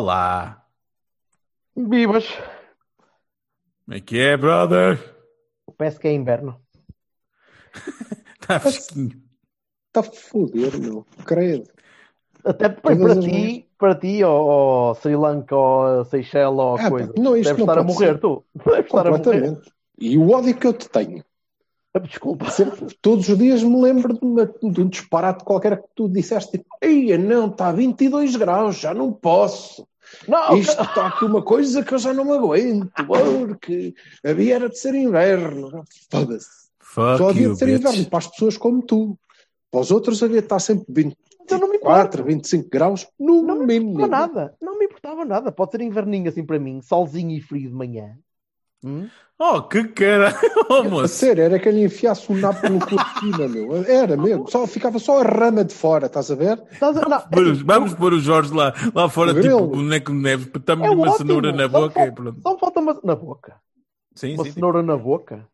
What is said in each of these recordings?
Olá. Vivas. Como é que é, brother? Parece que é inverno. Está fresquinho. Está a foder, meu. Credo. Até para, ti, para ti, ou, ou Sri Lanka, ou Seychelles, ou Ah, coisa. pá, não, isto Deves não estar a morrer, ser. tu. Deves estar a morrer. E o ódio que eu te tenho. Desculpa. Sempre, todos os dias me lembro de, uma- de um disparate qualquer que tu disseste. Tipo, Eia, não, está a 22 graus, já não posso. Não, Isto está aqui uma coisa que eu já não me aguento, porque havia era de ser inverno. Foda-se. Só havia de ser bitch. inverno para as pessoas como tu. Para os outros havia de estar sempre Eu não me 24, 25 graus, no não me mínimo. importava nada. Não me importava nada. Pode ser inverninho assim para mim, solzinho e frio de manhã. Hum? Oh, que cara. Oh, A moço. sério, era que ele enfiasse um napo no cortina, meu. Era mesmo. Só, ficava só a rama de fora, estás a ver? Estás a... não, Pôr os- Vamos pôr o Jorge lá, lá fora, tipo ele. boneco de neve, estamos É uma ótimo. cenoura na Só boca falta- e pronto. Só falta uma na boca. Sim, Uma sim, cenoura na boca.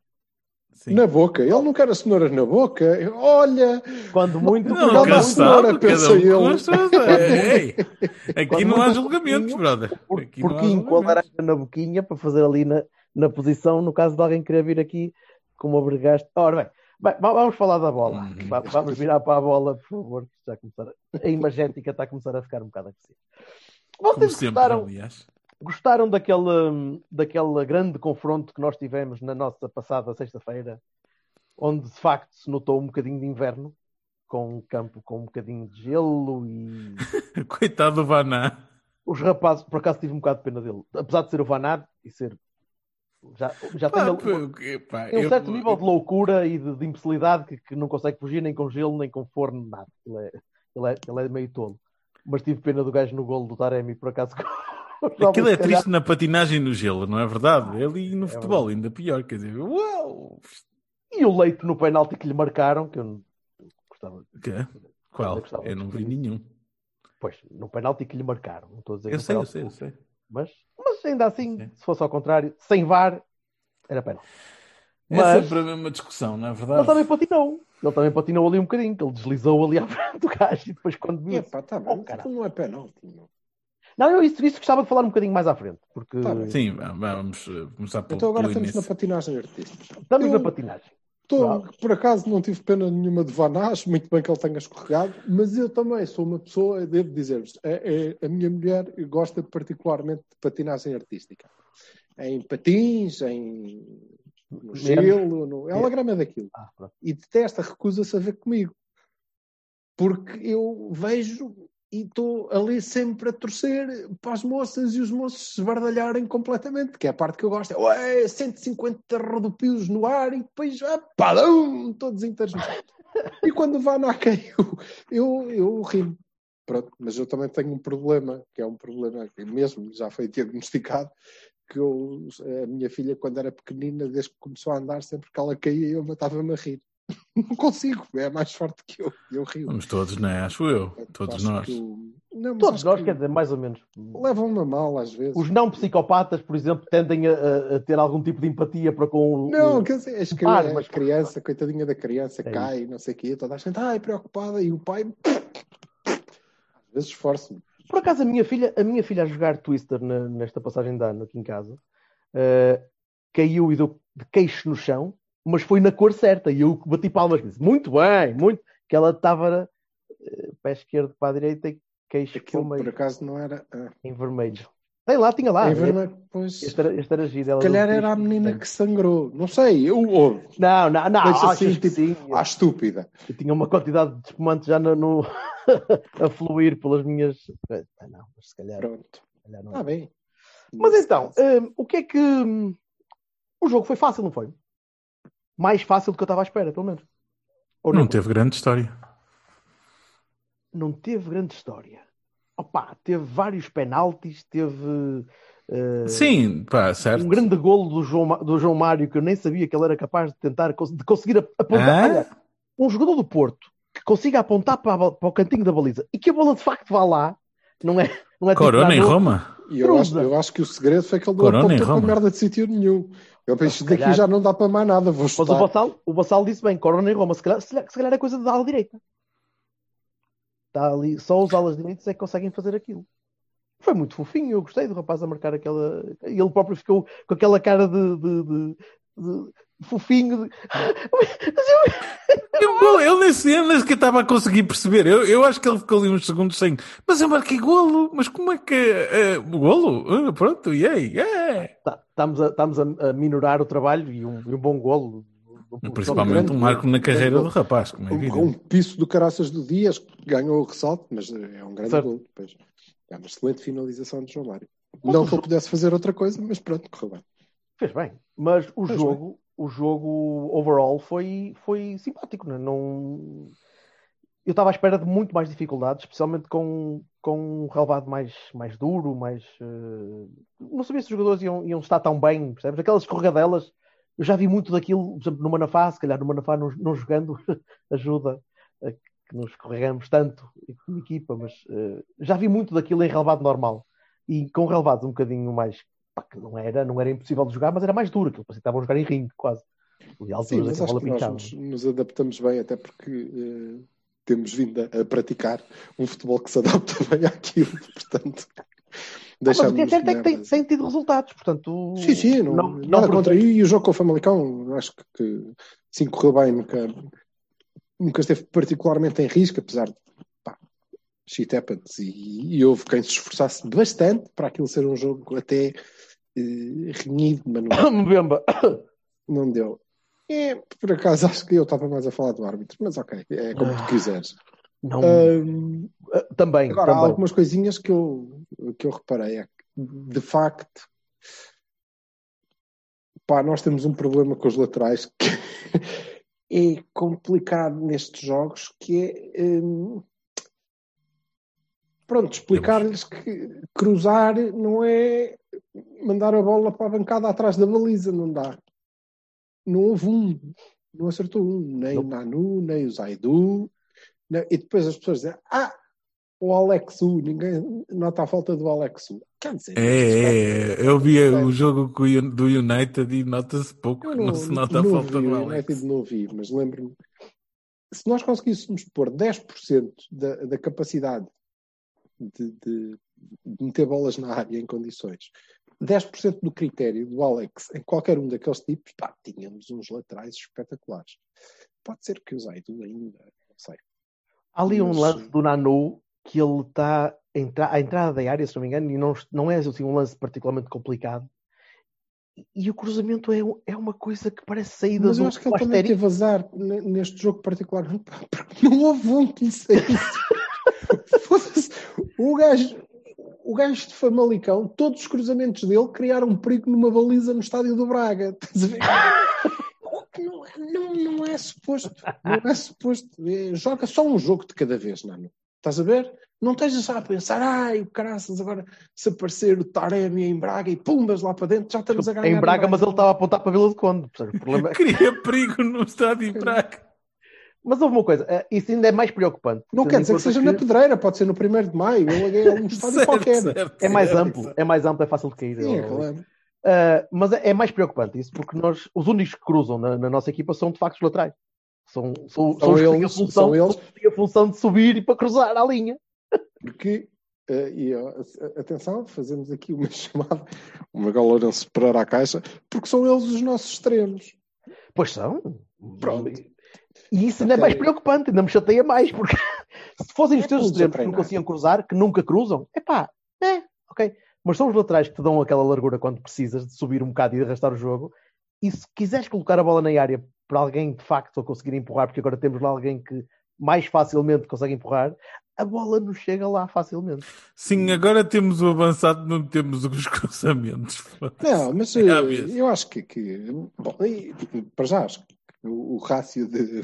sim. Na boca. Ele não quer a cenoura na boca. Olha, Quando muito. Não, Não, senhora, sabe, pensa um ele. suas- Ei, Aqui Quando não há julgamentos, brother. Por, Aqui porquinho com a laranja na boquinha para fazer ali na, na posição, no caso de alguém querer vir aqui com uma bregaste. Ora bem, bem, va- vamos falar da bola. Uhum. Va- Vamos virar para a bola, por favor, que já começar a... a imagética está a começar a ficar um bocado agressiva. Como Vocês sempre, gostaram, aliás. gostaram daquele, daquele grande confronto que nós tivemos na nossa passada sexta-feira, onde de facto se notou um bocadinho de inverno, com um campo com um bocadinho de gelo e Coitado do Vaná. os rapazes, por acaso tive um bocado de pena dele, apesar de ser o Vanar e ser já, já tem, Pá, ele- porque, pá, tem um eu- certo nível de loucura e de, de imbecilidade que, que não consegue fugir nem com gelo, nem com forno, nada. Ele é, ele é, ele é meio tolo. Mas tive pena do gajo no golo do Taremi, por acaso. Aquilo é triste na patinagem no gelo, não é verdade? Ele e no É futebol, ainda pior. Quer dizer, uau! E o leite no penalti que lhe marcaram, que eu não gostava. Que? Qual? Eu gostava Eu não vi nenhum. Pois, no penalti que lhe marcaram. Não estou a dizer que Eu sei, eu sei, eu sei. Mas, mas ainda assim, Sim. se fosse ao contrário, sem VAR, era penalti. É Mas- sempre a mesma discussão, não é Ele verdade? também patinou. Ele também patinou ali um bocadinho, que ele deslizou ali à frente do gajo e depois quando viu. epá, tá Oh, bem. Aquilo não é penalti. meu. Não, eu isso, isso gostava de falar um bocadinho mais à frente, porque Tá. Sim, vamos começar pelo, Então agora pelo estamos na início. patinagem artística. estamos Eu- na patinagem. Tô- por acaso não tive pena nenhuma de Vanás, muito bem que ele tenha escorregado, mas eu também sou uma pessoa, devo dizer-vos, é, é- a minha mulher gosta particularmente de patinagem artística. Em patins, em no gelo, no... ela grama daquilo. Ah. E detesta, recusa-se a ver comigo. Porque eu vejo e estou ali sempre a torcer para as moças e os moços se bardalharem completamente, que é a parte que eu gosto. É ué, 150 rodopios no ar e depois, ah, padão, todos chão. e quando vai na caiu, eu, eu rimo. Pronto, mas eu também tenho um problema, que é um problema que mesmo já foi diagnosticado, que eu, a minha filha, quando era pequenina, desde que começou a andar, sempre que ela caía, eu matava-me a rir. Não consigo, é mais forte que eu, eu rio. Vamos todos, não é? Acho eu. Todos Acho nós. que Não, mas Todos nós, que quer dizer, mais ou menos. Levam-me a mal às vezes. Os não psicopatas, por exemplo, tendem a, a- ter algum tipo de empatia para com o. Não, o- quer dizer, as cri- Ah, a mas- criança, coitadinha da criança, É cai, não sei o quê, toda a gente, ai, preocupada, e o pai, às vezes esforço-me. Por acaso, a minha filha, a minha filha a jogar Twister na- nesta passagem de ano aqui em casa, eh, caiu e deu de queixo no chão, mas foi na cor certa. E eu bati palmas e disse: Muito bem, muito. Que ela estava eh, pé esquerdo para a direita e queixo Aquilo, por acaso, não era. Ah, em vermelho. Tem lá, tinha lá. em vermelho, pois. Este era, este era giro. calhar era a menina que sangrou. Não sei, eu ou Não, não, não. Deixa assim, que tipo, sim. à estúpida. Eu tinha uma quantidade de espumante já no, no- a fluir pelas minhas. Ah, Não, mas se calhar, Pronto, se calhar não. está bem. Mas então, hum, o que é que. hum, o jogo foi fácil, não foi? Mais fácil do que eu estava à espera, pelo menos. Ou Não teve grande história. não teve grande história. Opa, teve vários penaltis, teve eh, Sim, pá, certo. um grande golo do João, do João Mário que eu nem sabia que ele era capaz de tentar de conseguir ap- apontar. Olha, um jogador do Porto que consiga apontar para, para o cantinho da baliza e que a bola de facto vá lá, não é? Não é tipo Corona em dar no- Roma. E eu acho, eu acho que o segredo foi que ele não Corona apontou para merda de sítio nenhum. Eu penso, Se daqui calhar- já não dá para mais nada, vou Mas o. Vassal, o Vassal disse bem, Corona em Roma, se calhar, se calhar- se calhar é coisa da ala direita. Está ali, só os alas direitos é que conseguem fazer aquilo. Foi muito fofinho, eu gostei do rapaz a marcar aquela. E ele próprio ficou com aquela cara de, de- de- de fofinho. de- eu- E golo, ele nem sequer, nem sequer estava a conseguir perceber. Eu, eu acho que ele ficou ali uns segundos sem. Mas eu marquei golo. Mas como é que. eh, o golo? Ah, pronto, e aí? É. Tá- Estamos, a, estamos a, a minorar o trabalho e um, e um bom golo. Principalmente um marco na carreira do rapaz, como é Um, evidente. um piso do caraças do Dias que ganhou o ressalto, mas é um grande Certo. gol. Depois. É uma excelente finalização de João Mário. Não que ele pudesse fazer outra coisa, mas pronto, correu bem. Fez bem. Mas o Fez jogo, o jogo overall foi, foi simpático. Né? Não... Eu estava à espera de muito mais dificuldades, especialmente com, com um relevado mais, mais duro, mais. eh, Não sabia se os jogadores iam, iam estar tão bem, percebes? Aquelas escorregadelas, eu já vi muito daquilo, por exemplo, no Manafá, se calhar no Manafá não, não jogando ajuda a que nos escorregamos tanto como equipa, mas eh, já vi muito daquilo em relevado normal. E com relevados um bocadinho mais pá, que não era, não era impossível de jogar, mas era mais duro, aquilo parecia que estavam a jogar em ringue, quase. E Sim, mas acho que nós nos, nos adaptamos bem, até porque eh, temos vindo a, a praticar um futebol que se adapta bem àquilo, portanto. Ah, mas o que é certo é que tem, tem tido resultados, portanto. Sim, sim, não, não, nada não contra. E o jogo com o Famalicão, acho que, que sim, correu bem, nunca, nunca esteve particularmente em risco, apesar de shit happens. E, e houve quem se esforçasse bastante para aquilo ser um jogo até eh, renhido, mas não, não deu. É, por acaso, acho que eu estava mais a falar do árbitro, mas ok, é como tu quiseres. Não, Ahm, ah, também, Agora, há também. algumas coisinhas que eu, que eu reparei. É que, de facto, pá, nós temos um problema com os laterais que é complicado nestes jogos, que é hum, pronto, explicar-lhes que cruzar não é mandar a bola para a bancada atrás da baliza, não dá. Não houve um, não acertou um, nem o Nanu, nem o Zaidu, nem- e depois as pessoas dizem, ah, o Alexu, ninguém nota a falta do Alexu. Quer dizer, É, é, é. eu vi o jogo com o Un- do United e nota-se pouco, Eu não, se nota a não falta vi, do o Alex. United não vi, mas lembro-me. Se nós conseguíssemos pôr 10% da, da capacidade de, de- de meter bolas na área em condições, 10% do critério do Alex em qualquer um daqueles tipos, pá, tínhamos uns laterais espetaculares. Pode ser que o Zaidu ainda, não sei. Há ali um lance do Nanu que ele está à entrada da área, se não me engano, e não, não é assim, um lance particularmente complicado. E, o cruzamento é, é uma coisa que parece saída Mas eu acho que ele também teve azar ne- neste jogo particular, não houve um que lhe saísse. Foda-se. O gajo, o gajo de Famalicão, todos os cruzamentos dele criaram um perigo numa baliza no estádio do Braga. Estás a ver? Não, é- não, não é suposto. Não é suposto. É, joga só um jogo de cada vez, Nano. Estás a ver? Não estejas já a pensar, ai, o caraças, agora se aparecer o Taremi em Braga e pumbas lá para dentro, já estamos a ganhar. Em Braga, mas ele estava a apontar para a Vila de Conde. O problema é... Cria perigo no estádio em Braga. Mas houve uma coisa, eh, isso ainda é mais preocupante. Não quer em dizer que seja na pedreira, pode ser no 1 de maio, ou é um estádio Certo, qualquer. certo, É mais certo, amplo, certo. é mais amplo, é fácil de cair. Sim, é claro. Uh, mas é, é mais preocupante isso, porque nós, os únicos que cruzam na, na nossa equipa são de facto os laterais. São, são, São que têm a eles, função, são eles. que têm a função de subir e para cruzar a linha. Porque, eh, e, ó, atenção, fazemos aqui uma chamada, uma Lourenço para a caixa, porque são eles os nossos extremos. Pois são. Pronto. E isso ainda é mais preocupante, ainda me chateia mais, porque se fossem os É teus extremos que não conseguiam cruzar, que nunca cruzam, é pá, é, ok. Mas são os laterais que te dão aquela largura quando precisas de subir um bocado e de arrastar o jogo. E se quiseres colocar a bola na área para alguém de facto a conseguir empurrar, porque agora temos lá alguém que mais facilmente consegue empurrar, a bola não chega lá facilmente. Sim, agora temos o avançado, não temos os cruzamentos. Não, mas É eh, óbvio. eu acho que, que bom, e, para já, acho que o, o rácio de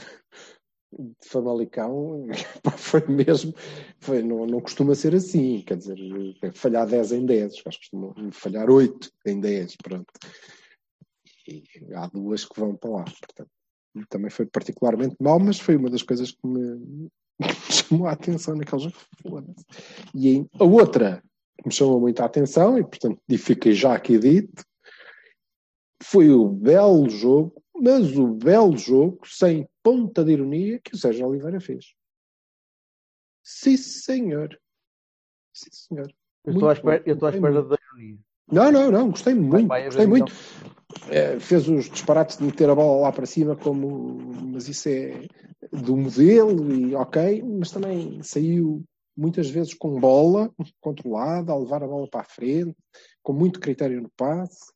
de Famalicão pá, foi mesmo, foi, não, não costuma ser assim, quer dizer, falhar 10 em 10, os gajos costumam falhar 8 em 10, pronto. E há duas que vão para lá, portanto. Também foi particularmente mal, mas foi uma das coisas que me chamou a atenção naquele jogo. E aí, a outra que me chamou muita atenção, e portanto fiquei já aqui dito, foi o belo jogo, mas o belo jogo, sem ponta de ironia, que o Sérgio Oliveira fez. Sim, senhor. Sim, senhor. Eu estou à espera, bom. eu estou à Gostei espera muito. da ironia. Não, não, não, gostei muito, vai gostei haver muito. É, fez os disparates de meter a bola lá para cima, como, mas isso é do modelo, e ok, mas também saiu muitas vezes com bola controlada, a levar a bola para a frente, com muito critério no passe,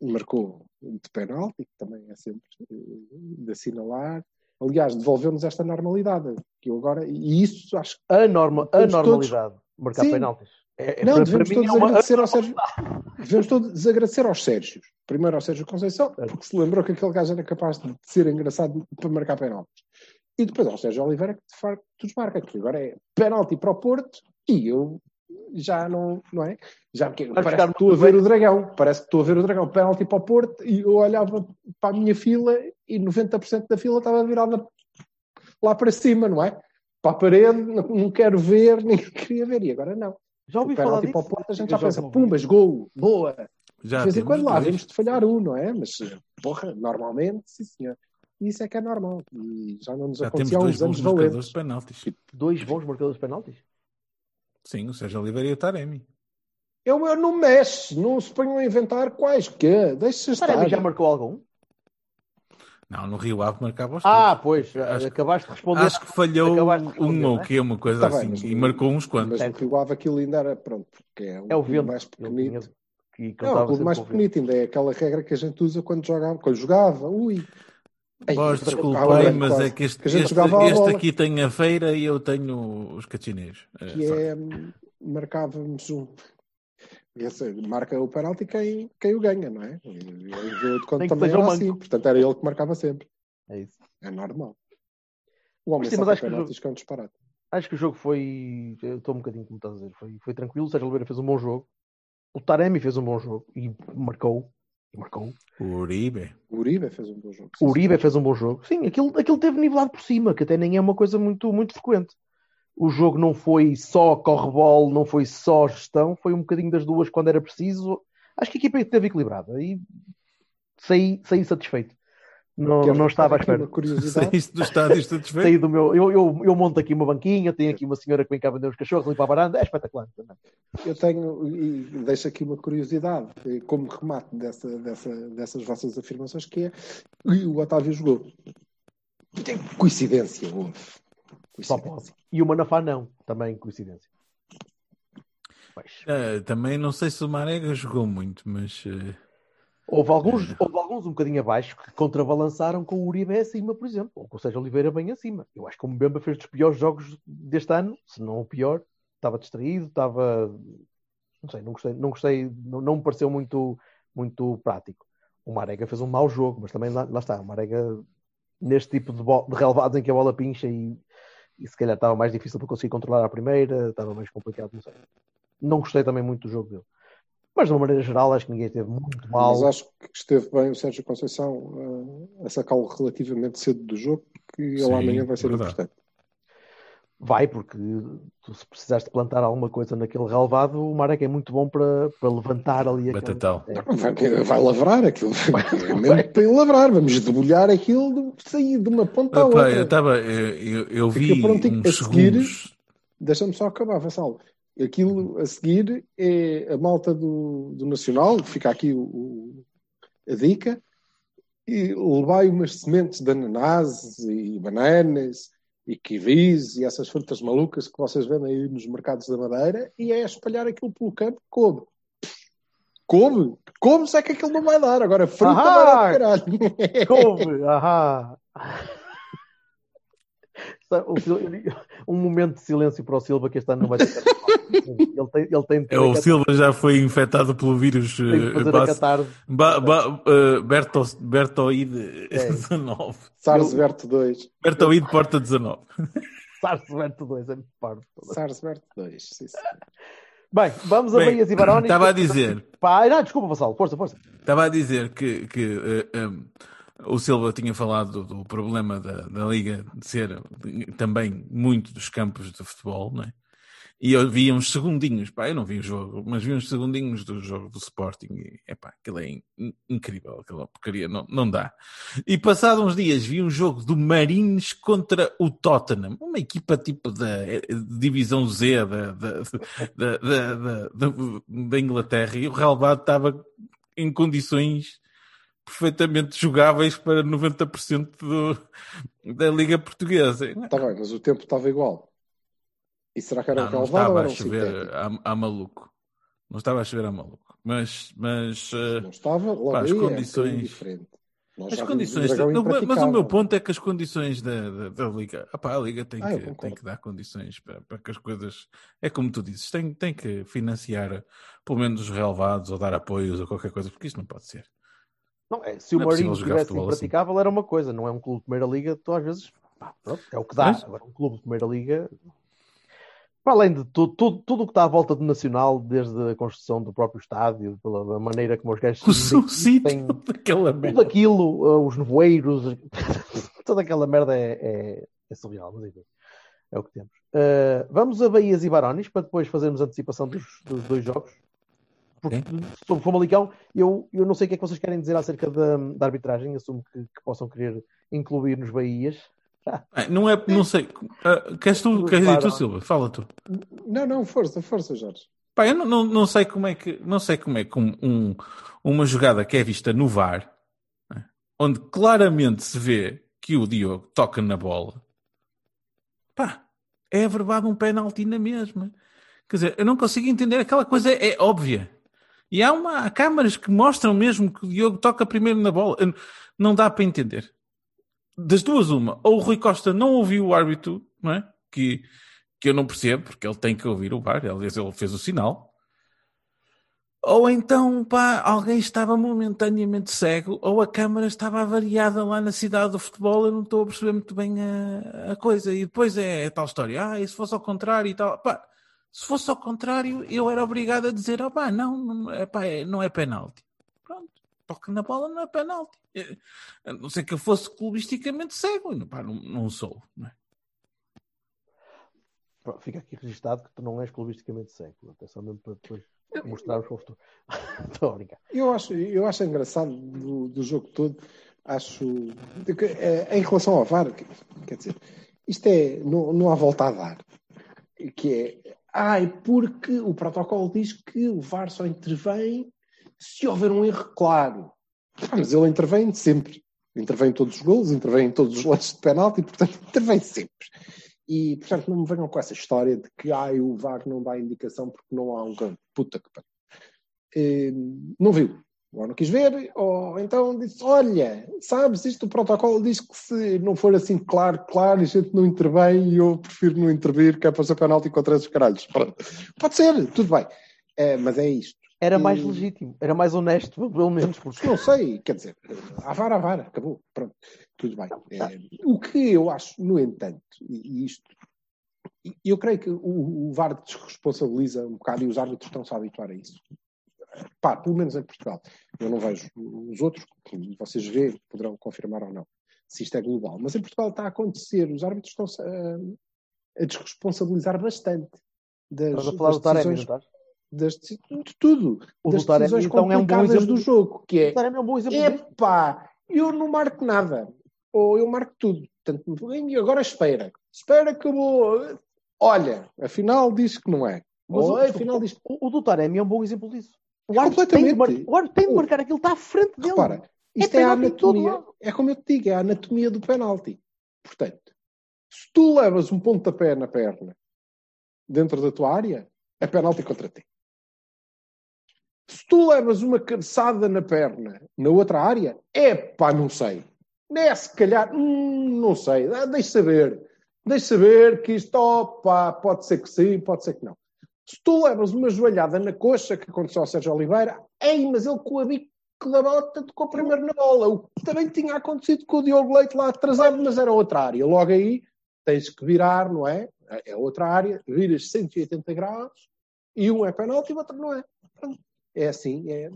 e marcou de penalti, que também é sempre eh, de assinalar. Aliás, devolveu-nos esta normalidade, que eu agora, e isso acho que A, norma, a normalidade. Marcar Sim. penaltis. É, é- Não, para, devemos para todos é agradecer ao Sérgio. Devemos todos agradecer aos Sérgios. Primeiro ao Sérgio Conceição, porque se lembrou que aquele gajo era capaz de ser engraçado para marcar penaltis. E depois ao Sérgio Oliveira, que de facto os marca, que agora é penalti para o Porto, e eu já não, não é? Já que, Vai parece que estou a ver o dragão, parece que estou a ver o dragão, penalti para o Porto, e eu olhava para a minha fila e 90% da fila estava virada lá para cima, não é? Para a parede, não, não quero ver, nem queria ver, e agora não. Já ouvi O falar penalti disso. para o Porto, a gente Eu já pensa, pumbas, gol, boa. Já de vez em quando lá, vemos de falhar um, não é? Mas, porra, normalmente, sim senhor. E isso é que é normal. E já não nos Já temos acontecia há dois uns bons anos marcadores valentes. de penaltis. Dois bons marcadores de penaltis. Sim, o Sérgio Oliveira e o Taremi. Eu, eu não mexe, não se ponham a inventar quais que Deixa estar. Taremi já marcou algum? Não, no Rio Ave marcava os Ah, todos. pois. Acho- acabaste de responder. Acho que falhou responder, um ou é? que é uma coisa Tá bem, assim. mas e marcou uns quantos. Mas no Rio Ave aquilo ainda era, pronto, porque é um É o clube vento. mais pequenito. tinha- contava o clube sempre mais pequenito ainda é aquela regra que a gente usa quando jogava. Quando jogava, ui. Vós acaba mas quase é que este, que a gente este, este aqui tem a feira e eu tenho os catineiros. É, que é marcávamos um esse, marca o penalti quem, quem o ganha, não é? E o jogo de conta que também era assim, portanto era ele que marcava sempre. É isso. É normal. O homem Sim, mas sabe acho que o penaltis que é um disparate. Acho que o jogo foi. Eu estou um bocadinho como estás a dizer. Foi, foi tranquilo. O Sérgio Oliveira fez um bom jogo. O Taremi fez um bom jogo e marcou. E marcou. O Uribe. O Uribe fez um bom jogo. O Uribe fez um bom jogo. Sim, aquilo, aquilo teve nivelado por cima, que até nem é uma coisa muito, muito frequente. O jogo não foi só corre-bola, não foi só gestão, foi um bocadinho das duas quando era preciso. Acho que a equipa esteve equilibrada e saí, saí satisfeito. Não, Quero não estava à espera. Uma curiosidade. Saíste do estádio satisfeito? Saí do meu, eu, eu, eu monto aqui uma banquinha, tenho aqui uma senhora que vem cá vender os cachorros, limpa a varanda, é espetacular. também. Eu tenho, e deixo aqui uma curiosidade, eh, como remate dessa, dessa, dessas vossas afirmações, que é e o Otávio jogou. Tem coincidência, houve. Só pode. E o Manafá não, também coincidência. Pois. Ah, também não sei se o Marega jogou muito, mas eh, Houve alguns, houve alguns um bocadinho abaixo que contrabalançaram com o Uribe acima, por exemplo, ou com o Sérgio Oliveira bem acima. Eu acho que o Mbemba fez dos piores jogos deste ano, se não o pior. Estava distraído, estava. Não sei, não gostei, não, gostei, não, não me pareceu muito, muito prático. O Marega fez um mau jogo, mas também lá, lá está. O Marega, neste tipo de, de relevados em que a bola pincha e, e se calhar estava mais difícil para conseguir controlar a primeira, estava mais complicado, não sei. Não gostei também muito do jogo dele. Mas de uma maneira geral, acho que ninguém esteve muito mal. Mas acho que esteve bem o Sérgio Conceição eh, a sacá-lo relativamente cedo do jogo, porque ele amanhã vai ser verdade. importante. Vai, porque tu, se precisares de plantar alguma coisa naquele relevado, o Marek é muito bom para, para levantar ali aquele... Batatão. É. Vai, vai lavrar aquilo. É mesmo para ele lavrar. Vamos debulhar aquilo de sair de uma ponta à Epá, outra. eu, estava, eu, eu, eu vi uns a seguir- segundos. Deixa-me só acabar, Vassal. Aquilo a seguir é a malta do, do Nacional, fica aqui o, o- a dica, e levai umas sementes de ananás e bananas e kiwis e essas frutas malucas que vocês vendem aí nos mercados da Madeira e é espalhar aquilo pelo campo, come. Come? Come, se é que aquilo não vai dar. Agora, fruta Ahá! vai dar de caralho. Couve! Ahá! Um momento de silêncio para o Silva, que este ano não vai ter. Ele tem, ele tem É, o Silva já foi infectado pelo vírus tem eh, fazer a base- catarse. ba- ba- eh, Berto- Bertoide É. 19. Sarsberto 2. Bertoide Porta 19. SARS 2 é muito parvo. Sarsberto 2. Sim, sim. Bem, vamos a Bem, Bahias e Barões. Estava a dizer, Pá, não, desculpa, Vassal, força, força. estava a dizer que, que eh, um, o Silva tinha falado do, do problema da, da Liga ser também muito dos campos de futebol, não é? E eu vi uns segundinhos, pá, eu não vi o jogo, mas vi uns segundinhos do jogo do Sporting e, epá, aquilo é in- incrível, aquela porcaria, não, não dá. E passados uns dias vi um jogo do Marines contra o Tottenham, uma equipa tipo da eh, divisão Z da, da, da, da, Inglaterra e o relevado estava em condições perfeitamente jogáveis para 90% do, da Liga Portuguesa. Está bem, mas o tempo estava igual. E será que era um Não, não relevado ou estava era a chover a, a maluco. Não estava a chover a maluco. Mas, mas eh, Não estava, logo Pá, as aí é um condições- as condições. Não, mas o meu ponto é que as condições da, da, da Liga. Epá, a Liga tem, Ah, que, tem que dar condições para, para que as coisas. É como tu dizes, tem, tem que financiar pelo menos os relevados ou dar apoios ou qualquer coisa, porque isto não pode ser. Não, é, se o Não é possível Marinho jogar tivesse futebol assim. impraticável era uma coisa, não é um clube de primeira liga, tu às vezes pá, pronto, é o que dá. Mas- Agora, um clube de primeira liga, para além de tudo, tudo, tudo o que está à volta do Nacional, desde a construção do próprio estádio, pela maneira como os gajos O investem, sítio daquela tudo merda. aquilo, uh, os nevoeiros, toda aquela merda é, é, é surreal, mas enfim, é o que temos. Uh, vamos a Bahias e Barões para depois fazermos a antecipação dos, dos dois jogos. Porque sobre o Famalicão, eu, eu não sei o que é que vocês querem dizer acerca da, da arbitragem, assumo que, que possam querer incluir nos Bahias. Ah, Não é, não sei. Ah, queres tu, queres dizer tu, Silva? Fala tu. Não, não, força, força, Jorge. Pá, eu não, não, não sei como é que não sei como é que um, um- uma jogada que é vista no VAR, né, onde claramente se vê que o Diogo toca na bola, pá, é averbado um penalti na mesma. Quer dizer, eu não consigo entender, aquela coisa é, é óbvia. E há, uma, câmaras que mostram mesmo que o Diogo toca primeiro na bola. Não dá para entender. Das duas, uma. Ou o Rui Costa não ouviu o árbitro, não é? Que, que eu não percebo, porque ele tem que ouvir o VAR. Aliás, ele fez o sinal. Ou então, pá, alguém estava momentaneamente cego, ou a câmara estava avariada lá na cidade do futebol, eu não estou a perceber muito bem a, a coisa. E depois é a tal história, ah, e se fosse ao contrário e tal. Pá, se fosse ao contrário, eu era obrigado a dizer, ah, pá, não, não é, é- não é penalti. Pronto, toque na bola, não é penalti. Eh, A não ser que eu fosse clubisticamente cego, e, pá, não, não sou. Não é? Fica aqui registado que tu não és clubisticamente cego. É só mesmo para depois mostrarmos para o futuro. Estou a brincar. Eu acho, eu acho engraçado do, do jogo todo. Acho. que, eh, em relação ao VAR, que- quer dizer, isto é. Não, não há volta a dar. Que é. Ai, porque o protocolo diz que o VAR só intervém se houver um erro claro. Ah, mas ele intervém sempre. Intervém em todos os gols, intervém em todos os lances de penalti, portanto, intervém sempre. E, portanto, não me venham com essa história de que ai, o VAR não dá indicação porque não há um campo. Puta que pariu. Eh, não viu. Ou não quis ver, ou então disse: Olha, sabes, isto o protocolo diz que se não for assim claro, claro, a gente não intervém e eu prefiro não intervir, que é para ser penalti contra esses caralhos. Pode ser, tudo bem. Eh, mas é isto. Era mais E- legítimo, era mais honesto, pelo menos, porque Não sei, quer dizer, à vara, à vara, acabou. Pronto, tudo bem. Eh, o que eu acho, no entanto, e isto, eu creio que o, o VAR desresponsabiliza um bocado e os árbitros estão-se a habituar a isso. Pá, pelo menos em Portugal. Eu não vejo os outros, que vocês vê, poderão confirmar ou não, se isto é global. Mas em Portugal está a acontecer, os árbitros estão-se a, a desresponsabilizar bastante das, estás a falar das do Taremi, decisões, das, de tudo, O das do Taremi, decisões então, é um bom complicadas exemplo do jogo, que é O Taremi é um bom exemplo. Epá, eu não marco nada. Ou eu marco tudo. Portanto, e agora espera. Espera que eu vou. Olha, afinal diz que não é. Mas Ou o- afinal diz. O, o do Taremi é um bom exemplo disso. O árbitro tem de, mar... o árbitro tem de marcar aquilo, está à frente dele. Repara, isto é, a em todo anatomia. É como eu te digo, é a anatomia do penalti. Portanto, se tu levas um pontapé na perna dentro da tua área, é penalti contra ti. Se tu levas uma cabeçada na perna na outra área, é pá, não sei. É se calhar, hum, não sei. Ah, Deixa saber. Deixa saber que isto, opa, pode ser que sim, pode ser que não. Se tu levas uma joelhada na coxa, que aconteceu ao Sérgio Oliveira, ei, mas ele com a bico da bota tocou primeiro na bola. O que também tinha acontecido com o Diogo Leite lá atrasado, mas era outra área. Logo aí tens que virar, não é? É outra área, viras 180 graus e um é penalti e o outro não é. É assim, é...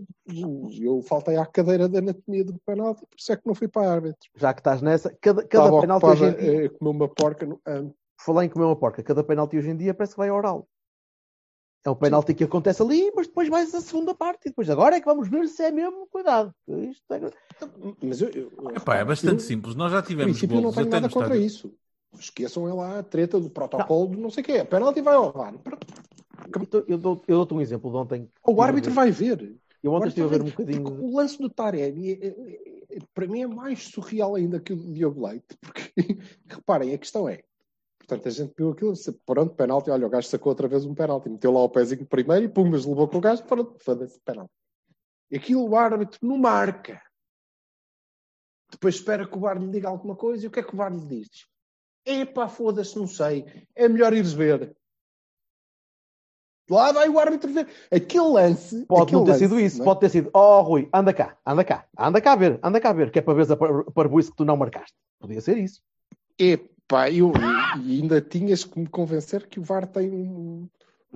eu faltei à cadeira da anatomia do penalti, por isso é que não fui para a árbitro. Já que estás nessa, cada, cada Estava penalti hoje em dia, comer uma porca no falar em comer uma porca, cada penalti hoje em dia parece que vai oral. É um penalti que acontece ali, mas depois vais à segunda parte. E depois agora é que vamos ver se é mesmo. Cuidado. Isto é... Mas eu, eu, Epá, é bastante eu, simples. Nós já Em tivemos princípio, eu não golos tenho até no nada contra estádio. isso. Esqueçam é lá a treta do protocolo do não sei o quê. A penalti vai ao VAR. Então, Eu dou- eu dou-te um exemplo de ontem. O árbitro vai ver. Eu O ontem estive a ver vai um bocadinho. O lance do Taremi, é- é- é- para mim, é mais surreal ainda que o do Diogo Leite. Porque, reparem, a questão é, portanto, a gente viu aquilo, se- pronto, penalti, olha, o gajo sacou outra vez um penalti, meteu lá o pezinho primeiro e pum, mas levou com o gajo, pronto, foda-se, penalti. E aquilo o árbitro não marca. Depois espera que o VAR lhe diga alguma coisa e o que é que o VAR lhe diz? Epá, foda-se, não sei. É melhor ires ver. Lá vai o árbitro ver. Aquele lance. Pode aquele não ter lance, sido isso, não é? pode ter sido. Oh, Rui, anda cá, anda cá, anda cá a ver, anda cá a ver, que é para ver a par- parvoíce que tu não marcaste. Podia ser isso. Epá, eu, e ainda tinhas que me convencer que o VAR tem um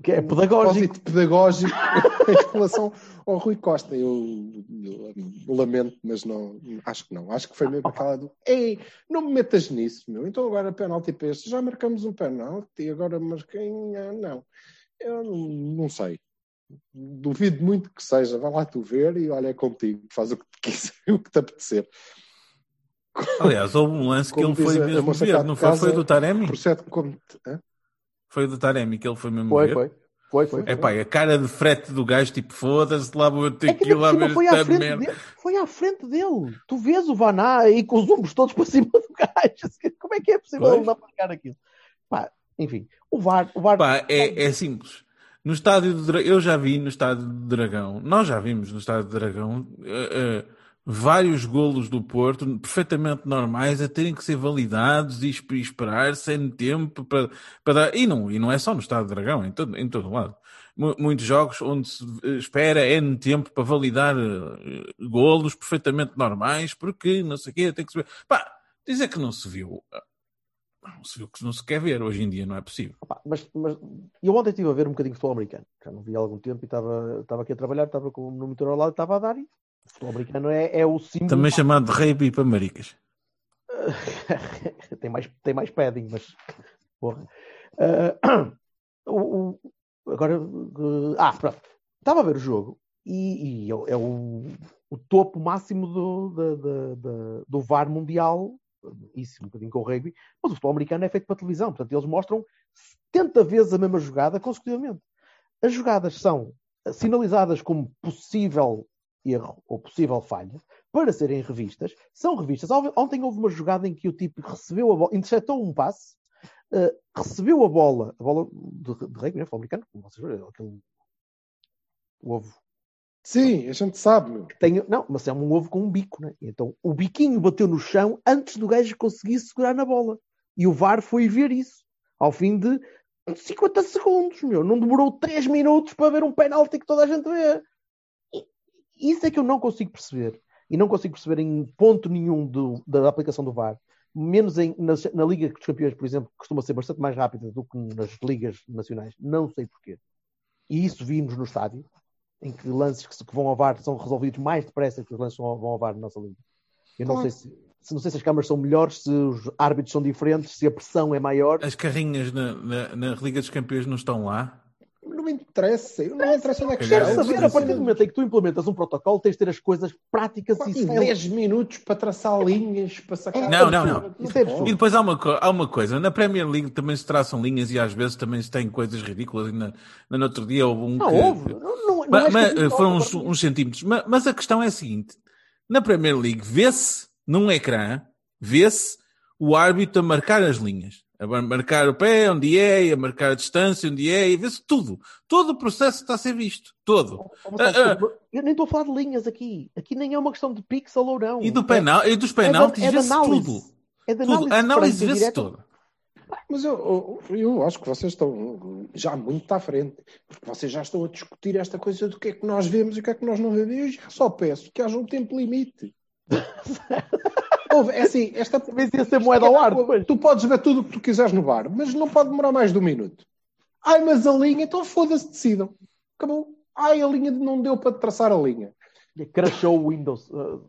Que é pedagógico. propósito pedagógico em relação ao Rui Costa. Eu, eu lamento, mas não, acho que não. Acho que foi mesmo aquela do Ei, não me metas nisso, meu. Então agora penalti para este. Já marcamos um penalti, agora marquei. ah, Não, eu não, não sei. Duvido muito que seja. Vai lá tu ver e olha é contigo. Faz o que te quiser, o que te apetecer. Aliás, houve um lance que ele foi a- mesmo ver, não foi? Foi do Taremi? Como. Foi do Taremi que ele foi mesmo Foi, ver? foi. Foi, foi. É pá, a cara de frete do gajo, tipo, foda-se, lá vou ter É que que ir lá ver cima foi à, esta frente merda. dele, foi à frente dele. Tu vês o Vaná aí com os ombros todos para cima do gajo. Como é que é possível Pois. ele não marcar aquilo? Pá, enfim, o VAR. O VAR Pá, é, é simples. No estádio do Dragão, eu já vi no estádio do Dragão, nós já vimos no estádio do Dragão eh, eh, vários golos do Porto perfeitamente normais a terem que ser validados e esp- esperar sem tempo para, para dar. E não, e não é só no estádio do Dragão, em todo, em todo lado. Mu- Muitos jogos onde se eh, espera N tempo para validar eh, golos perfeitamente normais, porque não sei o quê, tem que se ver. Pá, dizer que não se viu. ah, Não se viu que não se quer ver hoje em dia, não é possível. Pá, mas, mas eu ontem estive a ver um bocadinho de futebol americano. Já não vi há algum tempo e estava, estava aqui a trabalhar, estava com o monitor ao lado e estava a dar. E o futebol americano é, é o símbolo. Também chamado de rei para maricas. tem, mais, tem mais padding, mas. Porra. Ah, o, o- agora. uh, ah, pronto. Estava a ver o jogo e, e é, o- é o, topo máximo do, da- da- do VAR mundial. Isso, um bocadinho com o rugby. Mas o futebol americano é feito para televisão. Portanto, eles mostram 70 vezes a mesma jogada consecutivamente. As jogadas são sinalizadas como possível erro ou possível falha para serem revistas. São revistas. Ontem houve uma jogada em que o tipo recebeu a bola, interceptou um passe, eh, recebeu a bola, a bola de, de rugby, né, americano, como vocês viram, aquele ovo Sim, a gente sabe, meu. que tem, não, mas é um ovo com um bico, né? Então o biquinho bateu no chão antes do gajo conseguir segurar na bola. E o VAR foi ver isso ao fim de 50 segundos, meu. Não demorou 3 minutos para ver um penalti que toda a gente vê. Isso é que eu não consigo perceber. E não consigo perceber em ponto nenhum do- da aplicação do VAR. Menos em, na, na Liga dos Campeões, por exemplo, que costuma ser bastante mais rápida do que nas ligas nacionais. Não sei porquê. E isso vimos no estádio, em que lances que, se- que vão ao VAR são resolvidos mais depressa que os lances vão ao, vão ao VAR na nossa liga. Eu não Claro. sei se, se não sei se as câmaras são melhores, se os árbitros são diferentes, se a pressão é maior. As carrinhas na, na, na Liga dos Campeões não estão lá. Não me interessa. Eu não me interessa onde é que Quero Quero É, saber, a partir do momento em que tu implementas um protocolo, tens de ter as coisas práticas e E isso é 10 minutos para traçar linhas, para sacar. Não, não, não. Isso é. E depois há uma, há uma coisa, na Premier League também se traçam linhas e às vezes também se tem coisas ridículas. E na, na, no outro dia houve um Não, que... houve. Não, não, não Mas, é mas, foram não, uns, uns centímetros. Mas, mas a questão é a seguinte: na Premier League, vê-se num ecrã, vê-se o árbitro a marcar as linhas, a mar- marcar o pé, onde é, a marcar a distância, onde é, e vê-se tudo. Todo o processo está a ser visto. Todo. Como sabes, Ah, Eu nem estou a falar de linhas aqui. Aqui nem é uma questão de pixel ou não. E, do É- penal, e dos é penaltis, é de vê-se análise. tudo. É de Tudo. A análise vê-se toda. Mas eu, eu, eu acho que vocês estão já muito à frente. Porque vocês já estão a discutir esta coisa do que é que nós vemos e o que é que nós não vemos. Eu só peço que haja um tempo limite. Ouve, é assim, esta Também ia ser moeda ao ar. Tu podes ver tudo o que tu quiseres no bar, mas não pode demorar mais de um minuto. Ai, mas a linha, então foda-se, decidam. Acabou. Ai, a linha não deu para traçar a linha. Crashou o Windows. uh,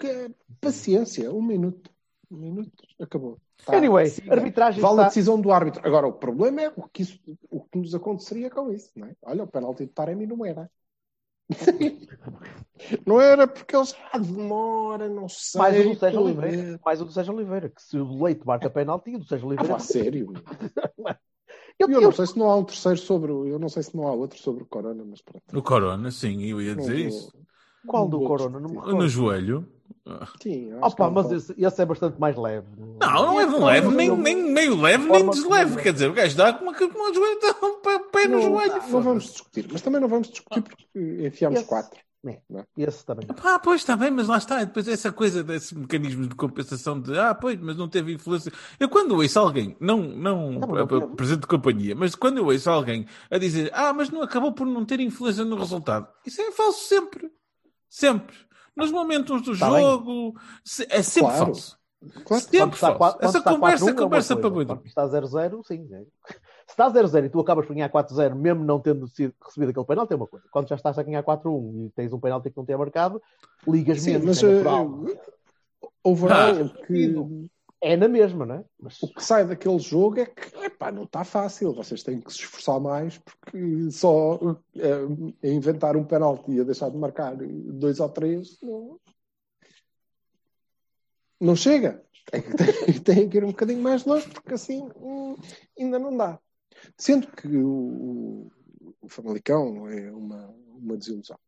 que- Paciência, um minuto. Um minuto, acabou. Tá, Anyway, siga. arbitragem Vale a está- decisão do árbitro. Agora, o problema é o que, isso, o que nos aconteceria com isso, não é? Olha, o penalti de Taremi não era. não era porque eles ah, demora, não sei. Mais o do Sérgio Oliveira. ver. Mais o do Sérgio Oliveira. Que se o Leite marca penalti, o do Sérgio Ah, Oliveira. pá, sério? Eu, Eu eu, não sei se não há um terceiro sobre. o- Eu não sei se não há outro sobre o Corona, mas pronto. O Corona, sim, eu ia dizer isso. qual não do Corona? No joelho. Sim, acho que Opa, não mas esse, esse é bastante mais leve. Não, não é de leve, nem, nem meio leve, nem desleve. Quer dizer, o gajo dá com uma, uma joelho, dá um pé- no não, joelho. não vamos discutir, mas também não vamos discutir porque enfiamos Esse- quatro. Esse também. Ah, pois está bem, mas lá está. Depois essa coisa desses mecanismos de compensação de ah, pois, mas não teve influência. Eu quando ouço alguém, não, não não a- teve. presente de companhia, mas quando eu ouço alguém a dizer ah, mas não acabou por não ter influência no resultado, isso é falso sempre. Sempre. Nos momentos do Tá jogo, se- é sempre Claro. falso. Claro. Sempre falso. qua- quando Essa conversa, 4-1 é conversa para muito. Quando está 0-0, sim. é. Se está 0-0 e tu acabas por ganhar 4-0, mesmo não tendo sido, recebido aquele penalti, é uma coisa. Quando já estás a ganhar 4-1 e tens um penalti que não tenha marcado, ligas Sim, menos. mas é eh, natural. overall, Ah, que, É na mesma, não é? Mas o que sai daquele jogo é que epá, não está fácil. Vocês têm que se esforçar mais porque só a inventar um penalti e a deixar de marcar dois ou três não, não chega. Tem, que- tem que ir um bocadinho mais longe porque assim hum, ainda não dá. Sendo que o, o Famalicão é uma, uma desilusão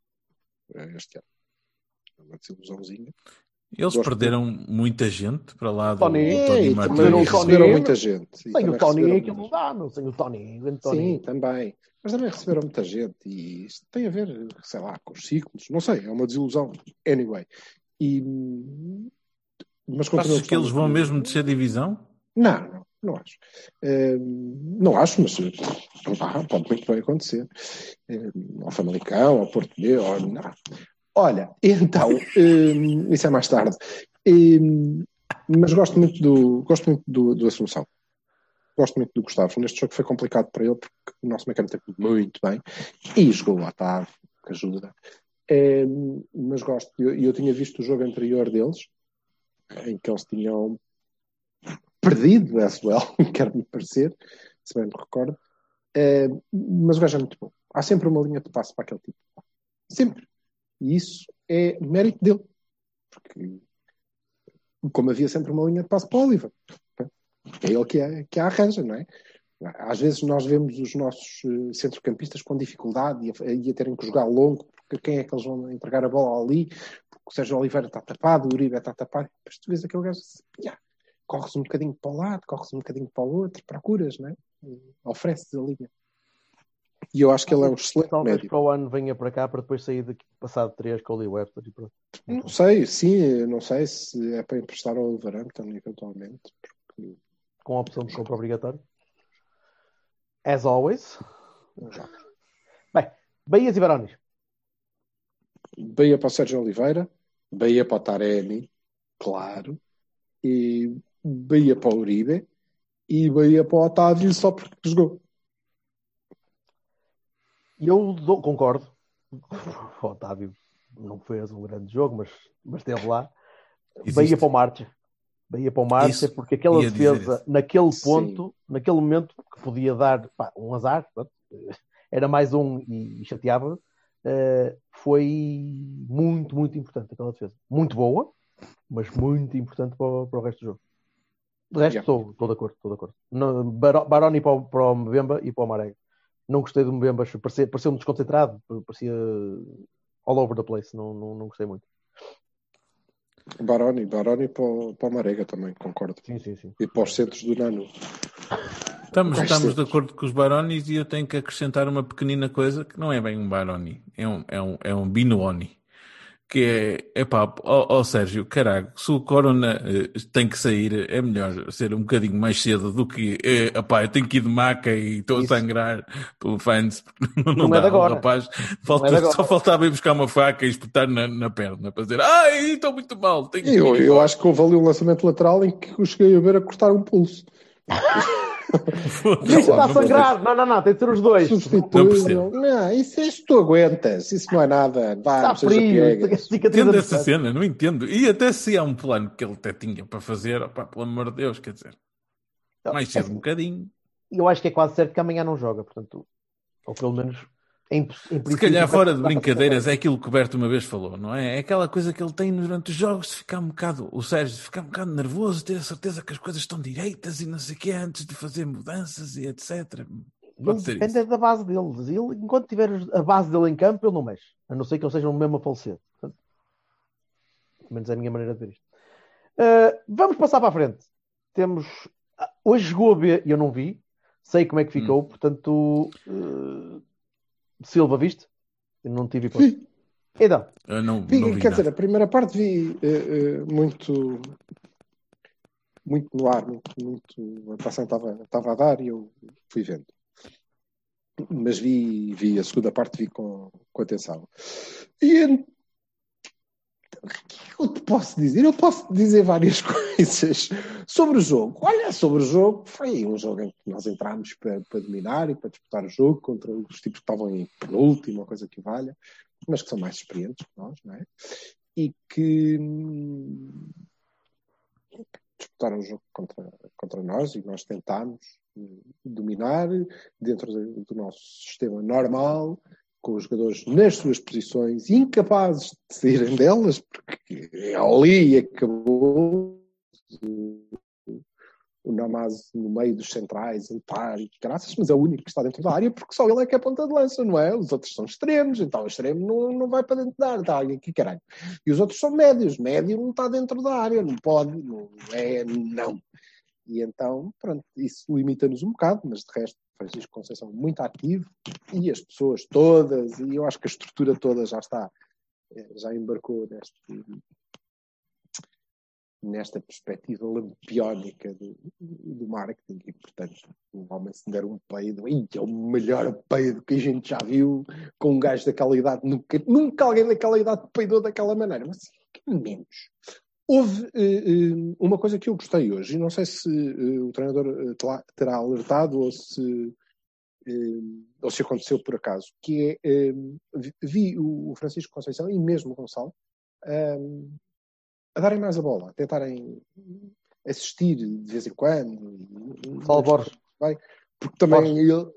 eh, este ano. É uma desilusãozinha. Eles Gosto perderam muita gente para lá do Tony, Tony, Martins. Tony- muita gente. E sem o Tony aquilo dá, não. Sem o Tony. o. Tony. Sim, também. Mas também receberam muita gente e isto tem a ver, sei lá, com os ciclos. Não sei, é uma desilusão. Anyway. E, mas Achas que eles vão do- mesmo descer divisão? Não, não, não acho. Eh, não acho, mas pá, pode muito bem acontecer. Eh, ao Famalicão, ao Porto B, ao... não. Olha, então, eh, isso é mais tarde. Eh, mas gosto muito do, gosto muito do, do Assunção. Gosto muito do Gustavo. Neste jogo foi complicado para ele porque o nosso mecânico teve muito bem e jogou o Otávio, que ajuda. Eh, mas gosto, eu, eu tinha visto o jogo anterior deles, em que eles tinham perdido as well, quer-me parecer, se bem me recordo. Eh, mas o gajo é muito bom. Há sempre uma linha de passo para aquele tipo. Sempre. E isso é mérito dele. Porque, como havia sempre uma linha de passo para o Oliver, é ele que a, que a arranja, não é? Às vezes nós vemos os nossos eh, centrocampistas com dificuldade e a, e a terem que jogar longo, porque quem é que eles vão entregar a bola ali? Porque o Sérgio Oliveira está tapado, o Uribe está tapado. Depois tu vês aquele gajo assim, "Ya, corres um bocadinho para um lado, corres um bocadinho para o outro, procuras, não é? Ofereces a linha. E eu acho que ele é um excelente Talvez médico. para o ano venha para cá para depois sair daqui, passado 3 com o Lee Webster e pronto. Não sei, sim, não sei se é para emprestar ao Wolverhampton eventualmente. Porque Com a opção de compra obrigatória. As always. Bem, Bahias e Barões. Bahia para o Sérgio Oliveira, Bahia para o Taremi, claro, e Bahia para o Uribe e Bahia para o Otávio só porque jogou. E eu dou- concordo. O Otávio não fez um grande jogo, mas, mas esteve lá. Existe. Bahia para o Marcha. Bahia para o Marcha, Isso, porque aquela ia defesa, naquele Sim. ponto, naquele momento que podia dar pá, um azar, pronto, era mais um e, e chateava, eh, foi muito, muito importante aquela defesa. Muito boa, mas muito importante para, o- para o resto do jogo. De resto, Yeah. estou, estou de acordo, estou de acordo. No, Baroni para o, para o Mbemba e para o Marega. Não gostei do Mbemba, parecia- pareceu-me desconcentrado, parecia all over the place, não, não, não gostei muito. Baroni, Baroni para o, para o Marega também, concordo. Sim, sim, sim. E para os centros do Nano. Estamos, Quais estamos de acordo com os Baronis e eu tenho que acrescentar uma pequenina coisa que não é bem um Baroni, é um, é um, é um Binuoni. Que é, epá, ó ó, Sérgio, caralho, se o Corona eh, tem que sair, é melhor ser um bocadinho mais cedo do que, eh, epá, eu tenho que ir de maca e estou a sangrar pelo fans. Não, Não é dá, de agora. rapaz, falta- é de agora. só faltava ir buscar uma faca e espetar na, na perna para dizer, ai, estou muito mal, tenho que Eu, ir eu embora." acho que houve ali um lançamento lateral em que eu cheguei a ver a cortar um pulso. Isso está a não sangrar. Não, não, não, tem de ser os dois. Substitui. Não percebo. Não, isso, isso tu aguentas. Isso não é nada. Vá, Está frio. Entendo essa cena, não entendo. E até se há um plano que ele até tinha para fazer, opá, pelo amor de Deus, quer dizer, mais cedo um bocadinho. Eu acho que é quase certo que amanhã não joga, portanto, ou pelo menos em, em Se calhar fora de brincadeiras é aquilo que o Berto uma vez falou, não é? É aquela coisa que ele tem durante os jogos de ficar um bocado, o Sérgio, de ficar um bocado nervoso, ter a certeza que as coisas estão direitas e não sei o que antes de fazer mudanças e etc. Pode depende isso. da base deles. Ele, enquanto tiver a base dele em campo, ele não mexe. A não ser que eles sejam mesmo a falecer. Portanto, pelo menos é a minha maneira de ver isto. Uh, vamos passar para a frente. Temos. ah, Hoje jogou a B e eu não vi. Sei como é que Hum. ficou. Portanto, uh, Silva, viste? Eu não tive hipótese. Vi, Então, Eu não, vi, não vi quer nada. dizer, a primeira parte vi eh, eh, muito. Muito no ar, muito, muito a passagem estava, estava a dar e eu fui vendo. Mas vi, vi a segunda parte, vi com, com atenção. E o que eu te posso dizer? Eu posso dizer várias coisas sobre o jogo. Olha, sobre o jogo, foi um jogo em que nós entramos para, para dominar e para disputar o jogo contra os tipos que estavam em penúltimo, coisa que valha, mas que são mais experientes que nós, não é? E que hum, disputaram o jogo contra, contra nós e nós tentámos hum, dominar dentro do nosso sistema normal, com os jogadores nas suas posições, incapazes de saírem delas, porque é ali acabou o Namaz no meio dos centrais, par e graças, mas é o único que está dentro da área porque só ele é que é ponta de lança, não é? Os outros são extremos, então o extremo não, não vai para dentro da área, ali aqui, caralho. E os outros são médios, médio não está dentro da área, não pode, não é, não. E então, pronto, isso limita-nos um bocado, mas de resto, Francisco Conceição muito ativo e as pessoas todas, e eu acho que a estrutura toda já está, eh, já embarcou neste, nesta perspectiva lampiónica do, do marketing e, portanto, o homem se der um peido, "Ih, é o melhor peido que a gente já viu com um gajo daquela idade, nunca, nunca alguém daquela idade peidou daquela maneira, mas menos. Houve eh, uma coisa que eu gostei hoje, e não sei se eh, o treinador terá- alertado ou se, eh, ou se aconteceu por acaso, que é, vi- o Francisco Conceição e mesmo o Gonçalo a darem mais a bola, a tentarem assistir de vez em quando. Paulo Borges. Porque, também Borges. ele-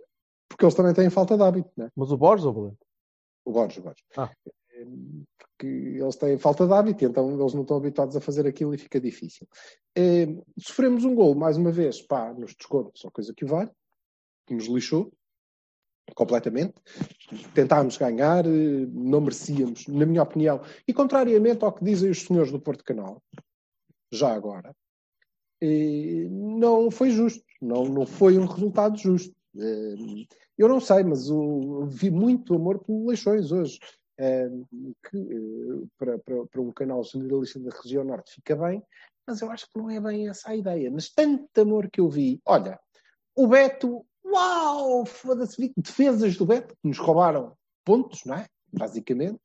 porque eles também têm falta de hábito, né? Mas o Borges ou o Valente? O Borges, o Borges. Ah. Porque eles têm falta de hábito, então eles não estão habituados a fazer aquilo e fica difícil. Eh, sofremos um gol, mais uma vez, pá, nos descontos, só coisa que vale, que nos lixou completamente. Tentámos ganhar, eh, não merecíamos, na minha opinião. E contrariamente ao que dizem os senhores do Porto Canal, já agora, eh, não foi justo, não, não foi um resultado justo. Eu não sei, mas vi muito amor por Leixões hoje, que eh, para, para, para um canal generalista da região norte fica bem, mas eu acho que não é bem essa a ideia. Mas tanto amor que eu vi, olha, o Beto, uau, foda-se, defesas do Beto que nos roubaram pontos, não é? Basicamente,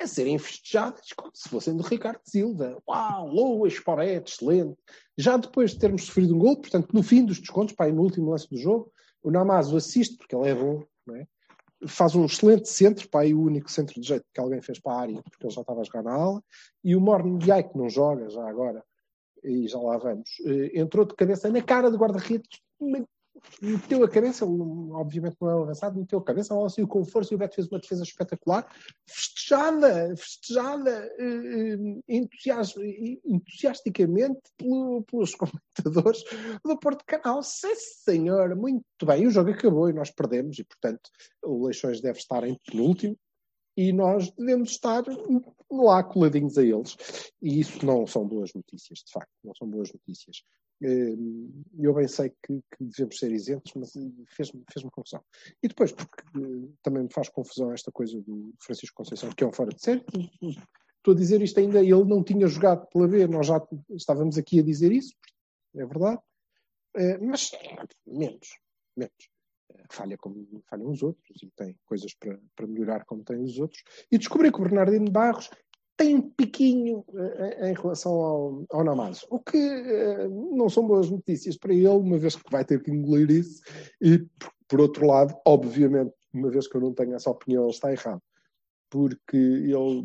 a serem festejadas como se fossem do Ricardo Silva. Uau, Loas Beto, excelente. Já depois de termos sofrido um gol, portanto, no fim dos descontos, aí no último lance do jogo, o Namazo assiste, porque ele é bom, não é? Faz um excelente centro, aí o único centro de jeito que alguém fez para a área, porque ele já estava a jogar na ala, e o Morne Diai, que não joga já agora, e já lá vamos, eh, entrou de cabeça na cara do guarda-redes, meteu a cabeça, obviamente não é avançado, meteu a cabeça, ela saiu com força e o Beto fez uma defesa espetacular, festejada, festejada eh, eh, entusias- entusiasticamente pelo- pelos comentadores do Porto Canal. Sim, senhor, muito bem. O jogo acabou e nós perdemos, e portanto o Leixões deve estar em penúltimo e nós devemos estar lá coladinhos a eles. E isso não são boas notícias, de facto, não são boas notícias. Eh, Eu bem sei que, que devemos ser isentos, mas eh, fez-me fez confusão. E depois, porque eh, também me faz confusão esta coisa do Francisco Conceição, que é um fora de série. Tu, tu- estou a dizer isto ainda, ele não tinha jogado pela B, nós já estávamos aqui a dizer isso, é verdade, Eh, mas menos, menos. Falha como falham os outros e tem coisas para, para melhorar como têm os outros. E descobri que o Bernardino Barros tem um piquinho eh, em relação ao, ao Namazo, o que eh, não são boas notícias para ele, uma vez que vai ter que engolir isso, e por, por outro lado, obviamente, uma vez que eu não tenho essa opinião, ele está errado, porque ele,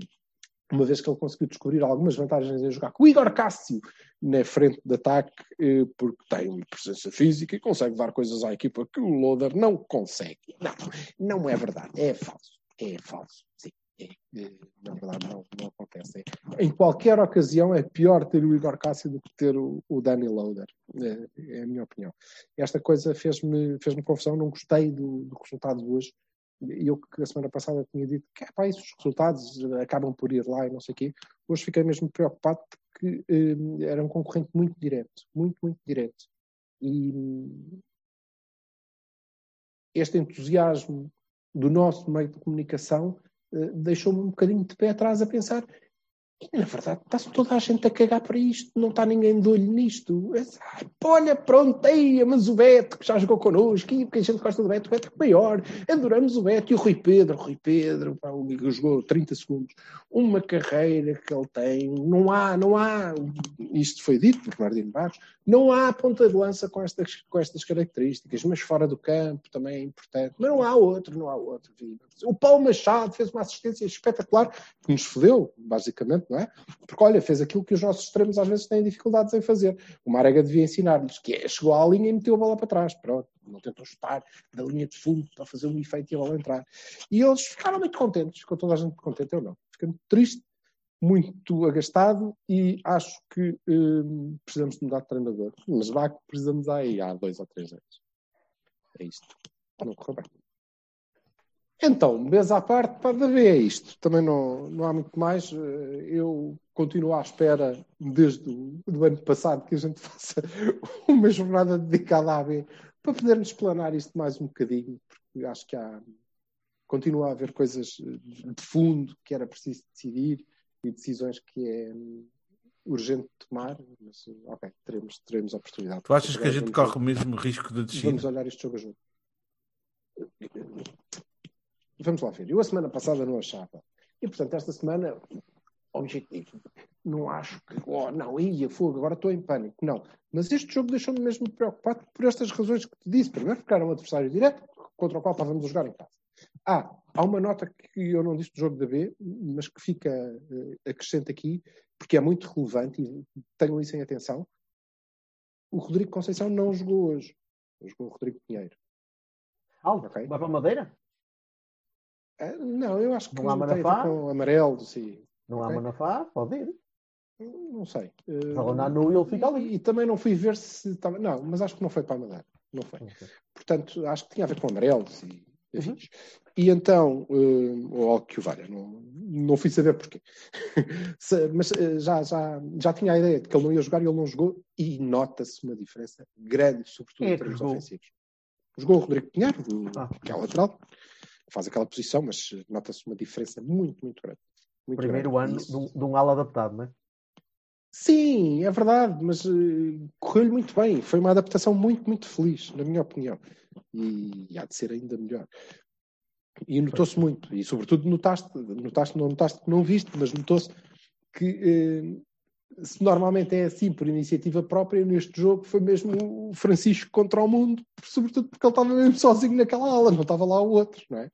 uma vez que ele conseguiu descobrir algumas vantagens em jogar com o Igor Cássio na frente de ataque, eh, porque tem presença física e consegue dar coisas à equipa que o Loader não consegue. Não, não é verdade, é falso, é falso, sim. É, é, na verdade, não, não acontece. É, em qualquer ocasião é pior ter o Igor Cássio do que ter o, o Danny Loader. É, é a minha opinião. Esta coisa fez-me fez confusão, não gostei do, do resultado de hoje. E eu que a semana passada tinha dito que pá, isso, os resultados acabam por ir lá e não sei o quê. Hoje fiquei mesmo preocupado porque eh, era um concorrente muito direto, muito, muito direto. E hum, este entusiasmo do nosso meio de comunicação eh, deixou-me um bocadinho de pé atrás a pensar e, na verdade, está-se toda a gente a cagar para isto, não está ninguém de olho nisto. Ai, olha, pronto, aí, mas o Beto, que já jogou connosco, e porque a gente gosta do Beto, o Beto é maior, adoramos o Beto, e o Rui Pedro, o Rui Pedro, pá, o que jogou 30 segundos, uma carreira que ele tem, não há, não há, isto foi dito por Bernardino Barros, não há ponta de lança com estas, com estas características, mas fora do campo também é importante, mas não há outro, não há outro. O Paulo Machado fez uma assistência espetacular, que nos fodeu, basicamente, não é? Porque, olha, fez aquilo que os nossos extremos às vezes têm dificuldades em fazer. O Marega devia ensinar-lhes, que é, chegou à linha e meteu a bola para trás. Pronto, não tentou chutar da linha de fundo para fazer um efeito e a bola entrar. E eles ficaram muito contentes, ficou toda a gente contente, eu não. Muito triste, muito agastado e acho que hum, precisamos de mudar de treinador. Mas vá que precisamos aí há dois ou três anos. É isto. Não correu bem. Então, mês à parte, para ver é isto. Também não, não há muito mais. Eu continuo à espera, desde o ano passado, que a gente faça uma jornada dedicada à AB para podermos explanar isto mais um bocadinho, porque acho que há. Continua a haver coisas de fundo que era preciso decidir e decisões que é urgente tomar, mas ok, teremos, teremos a oportunidade. Tu achas que a gente corre o mesmo risco de descer? Vamos olhar este jogo a jogo. Vamos lá ver. Eu a semana passada não achava. E portanto, esta semana, objetivo. Não acho que, oh, não, ia fogo, agora estou em pânico. Não. Mas este jogo deixou-me mesmo preocupado por estas razões que te disse. Primeiro, porque era um adversário direto contra o qual estávamos a jogar em casa. Ah, há uma nota que eu não disse do jogo da B, mas que fica uh, acrescente aqui, porque é muito relevante e tenham isso em atenção. O Rodrigo Conceição não jogou hoje. Jogou o Rodrigo Pinheiro. Aldo, okay. vai para Madeira? Uh, não, eu acho que não há Manafá? com amarelo, sim. Não okay. há Manafá? Pode ir. Não sei. Na nu ele fica ali. E, e, também não fui ver se estava. Não, mas acho que não foi para a Madeira. Não foi. Okay. Portanto, acho que tinha a ver com amarelos e Uhum. E então, uh, ou algo que o valha, não, não fui saber porquê. Mas uh, já, já, já tinha a ideia de que ele não ia jogar e ele não jogou, e nota-se uma diferença grande, sobretudo é em termos jogou? ofensivos. Jogou o Rodrigo Pinheiro, Ah. que é o lateral, faz aquela posição, mas nota-se uma diferença muito, muito grande. Muito Primeiro grande. ano Isso- de um, ala adaptado, não é? Sim, é verdade, mas eh, correu-lhe muito bem. Foi uma adaptação muito, muito feliz, na minha opinião. E, há de ser ainda melhor. E notou-se muito, e sobretudo notaste, notaste, não notaste que não viste, mas notou-se que eh, se normalmente é assim por iniciativa própria, neste jogo foi mesmo o Francisco contra o mundo, sobretudo porque ele estava mesmo sozinho naquela aula, não estava lá o outro, não é?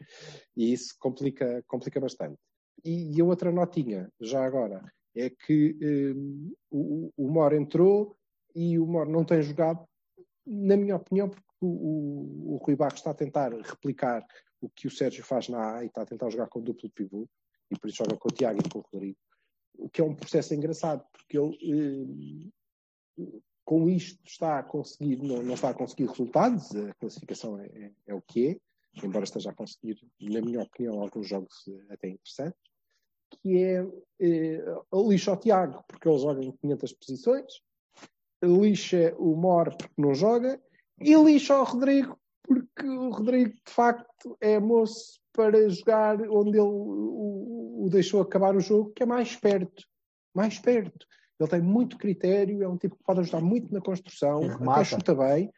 E isso complica, complica bastante. E, e a outra notinha, já agora, é que eh, o, o Mor entrou e o Mor não tem jogado, na minha opinião, porque o, o, o Rui Barros está a tentar replicar o que o Sérgio faz na A e está a tentar jogar com duplo pivô, e por isso joga com o Tiago e com o Rodrigo. O que é um processo engraçado, porque ele eh, com isto está a conseguir, não, não está a conseguir resultados, a classificação é, é- é o que é, embora esteja a conseguir, na minha opinião, alguns jogos até interessantes, que é eh, lixa o Tiago, porque ele joga em 500 posições, lixa o Mor porque não joga, e lixa o Rodrigo, porque o Rodrigo, de facto, é moço para jogar onde ele o, o deixou acabar o jogo, que é mais perto. Mais perto. Ele tem muito critério, é um tipo que pode ajudar muito na construção, até chuta bem.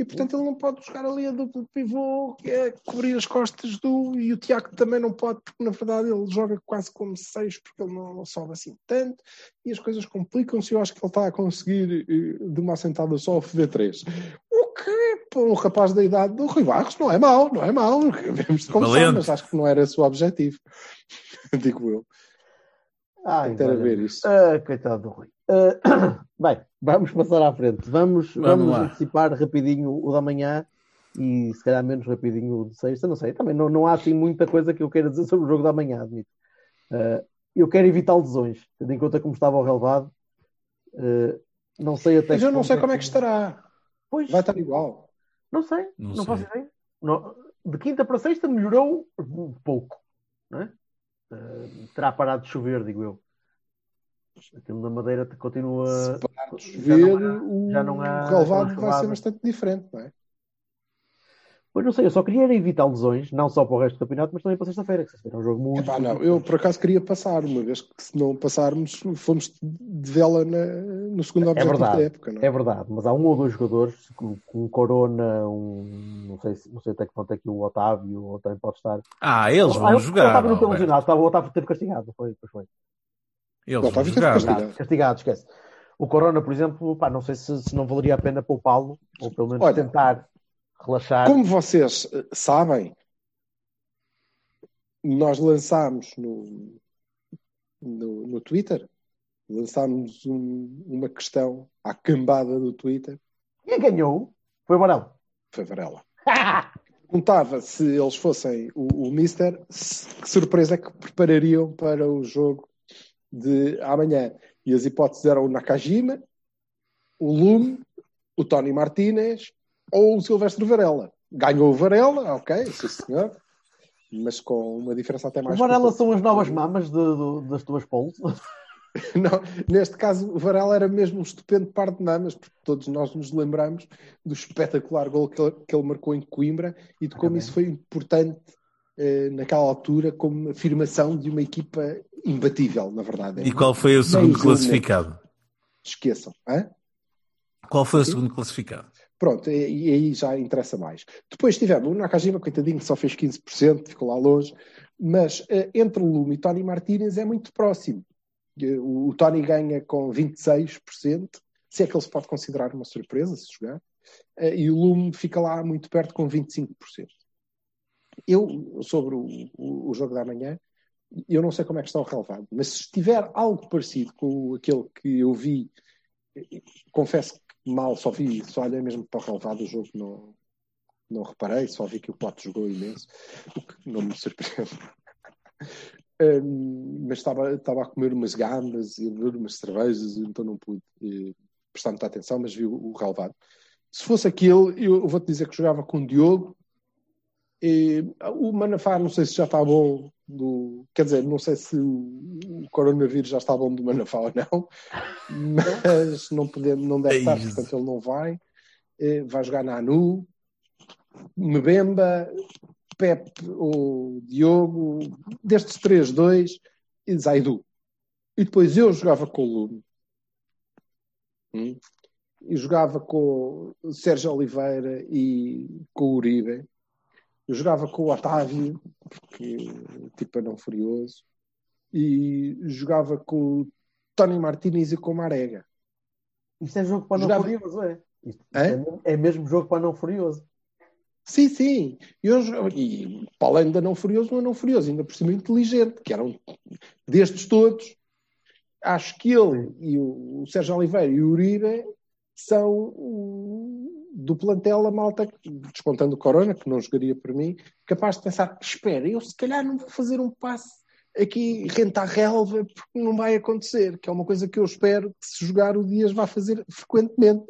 E portanto ele não pode jogar ali a duplo pivô, que é cobrir as costas do. E o Tiago também não pode, porque na verdade ele joga quase como seis, porque ele não, não sobe assim tanto. E as coisas complicam-se. Eu acho que ele está a conseguir, eh, de uma assentada só, o FD3. O que, para um rapaz da idade do Rui Barros, não é mau, não é mau. Vemos de Valente. mas acho que não era esse o objetivo. Digo eu. Ai, Tem a ver isso. Ah, coitado do Rui. Ah, bem, vamos passar à frente. Vamos, Vamos vamos, antecipar rapidinho o da manhã e se calhar menos rapidinho o de sexta. Não sei, também não, não há assim muita coisa que eu queira dizer sobre o jogo da manhã, admito. Ah, eu quero evitar lesões, tendo em conta como estava o relevado. Ah, não sei até Mas eu não sei como é que estará. Pois, Vai estar igual. não sei, Não não, sei. faço ideia. Não- de quinta para sexta melhorou um pouco, não é? Ah, terá parado de chover, digo eu. Aquilo na Madeira continua. Se parar de já chover, não há- o já não há relevado vai relevado. ser bastante diferente, não é? Pois não sei, eu só queria evitar lesões, não só para o resto do campeonato, mas também para sexta-feira, que sexta-feira é um jogo muito. Epá, não, eu por acaso queria passar, uma vez que se não passarmos, fomos de vela na- no segundo É objetivo verdade. da época, não é? É verdade, mas há um ou dois jogadores com, com Corona, um, não, sei, se- não sei até que ponto é que o Otávio ou também pode estar. Ah, eles Ah, vão eu- jogar. Estava no teu Alberto. lesionado, estava, o Otávio teve castigado, não foi? Pois foi. Eles O vão Otávio teve jogar. castigado. Castigado, castigado, esquece. O Corona, por exemplo, pá, não sei se, se não valeria a pena poupá-lo, ou pelo menos Olha, tentar relaxar. Como vocês eh, sabem, nós lançámos no, no, no Twitter, lançámos um- uma questão à cambada do Twitter, Quem ganhou foi o Varela. foi Varela. Perguntava se eles fossem o, o Mister, que surpresa é que preparariam para o jogo de amanhã. E as hipóteses eram o Nakajima, o Lume, o Tony Martinez ou o Silvestre Varela. Ganhou o Varela, ok, sim senhor, mas com uma diferença até O mais. Varela são as novas mamas de- do- das tuas polos. Não, neste caso, o Varela era mesmo um estupendo par de mamas, porque todos nós nos lembramos do espetacular gol que ele, que ele marcou em Coimbra e de como Também. isso foi importante eh, naquela altura como afirmação de uma equipa imbatível, na verdade. E qual foi o segundo jogo, classificado? Esqueçam. hã? Qual foi o segundo classificado? Pronto, e, e aí já interessa mais. Depois tivemos o Nakajima, coitadinho, que só fez 15%, ficou lá longe, mas eh, entre Lume e Tony Martínez é muito próximo. Eh, O, Tony ganha com 26%, se é que ele se pode considerar uma surpresa se jogar, eh, e o Lume fica lá muito perto com 25%. Eu, sobre o, o- o jogo da manhã, eu não sei como é que está o relevado, mas se estiver algo parecido com aquele que eu vi, confesso mal só vi, só olhei mesmo para o relevado do jogo, não, não reparei, só vi que o Pote jogou imenso, o que não me surpreende. Hum, mas estava, estava a comer umas gambas e a beber umas cervejas, então não pude eh, prestar muita atenção, mas vi o, o relevado. Se fosse aquele, eu vou-te dizer que jogava com o Diogo. E, o Manafá, não sei se já está bom. Do, quer dizer, não sei se o, o coronavírus já está bom do Manafá ou não, mas não, podemos, não deve É estar, portanto ele não vai. Eh, vai jogar na ANU, Mbemba, Pepe ou Diogo, destes três, dois, e Zaidu. E depois eu jogava com o Lume. Hum? E jogava com o Sérgio Oliveira e com o Uribe. Eu jogava com o Otávio, porque tipo é não furioso. E jogava com o Tony Martínez e com o Marega. Isto é jogo para não Jogava- furioso, é? Isto, é, é mesmo jogo para não furioso. Sim, sim. Eu, e para além da não furioso, um não furioso, ainda por cima inteligente, que eram destes todos. Acho que ele e o, o Sérgio Oliveira e o Uribe são do plantel a malta, descontando o Corona, que não jogaria por mim, capaz de pensar: espera, eu se calhar não vou fazer um passe aqui renta a relva, porque não vai acontecer, que é uma coisa que eu espero que se jogar o Dias vá fazer frequentemente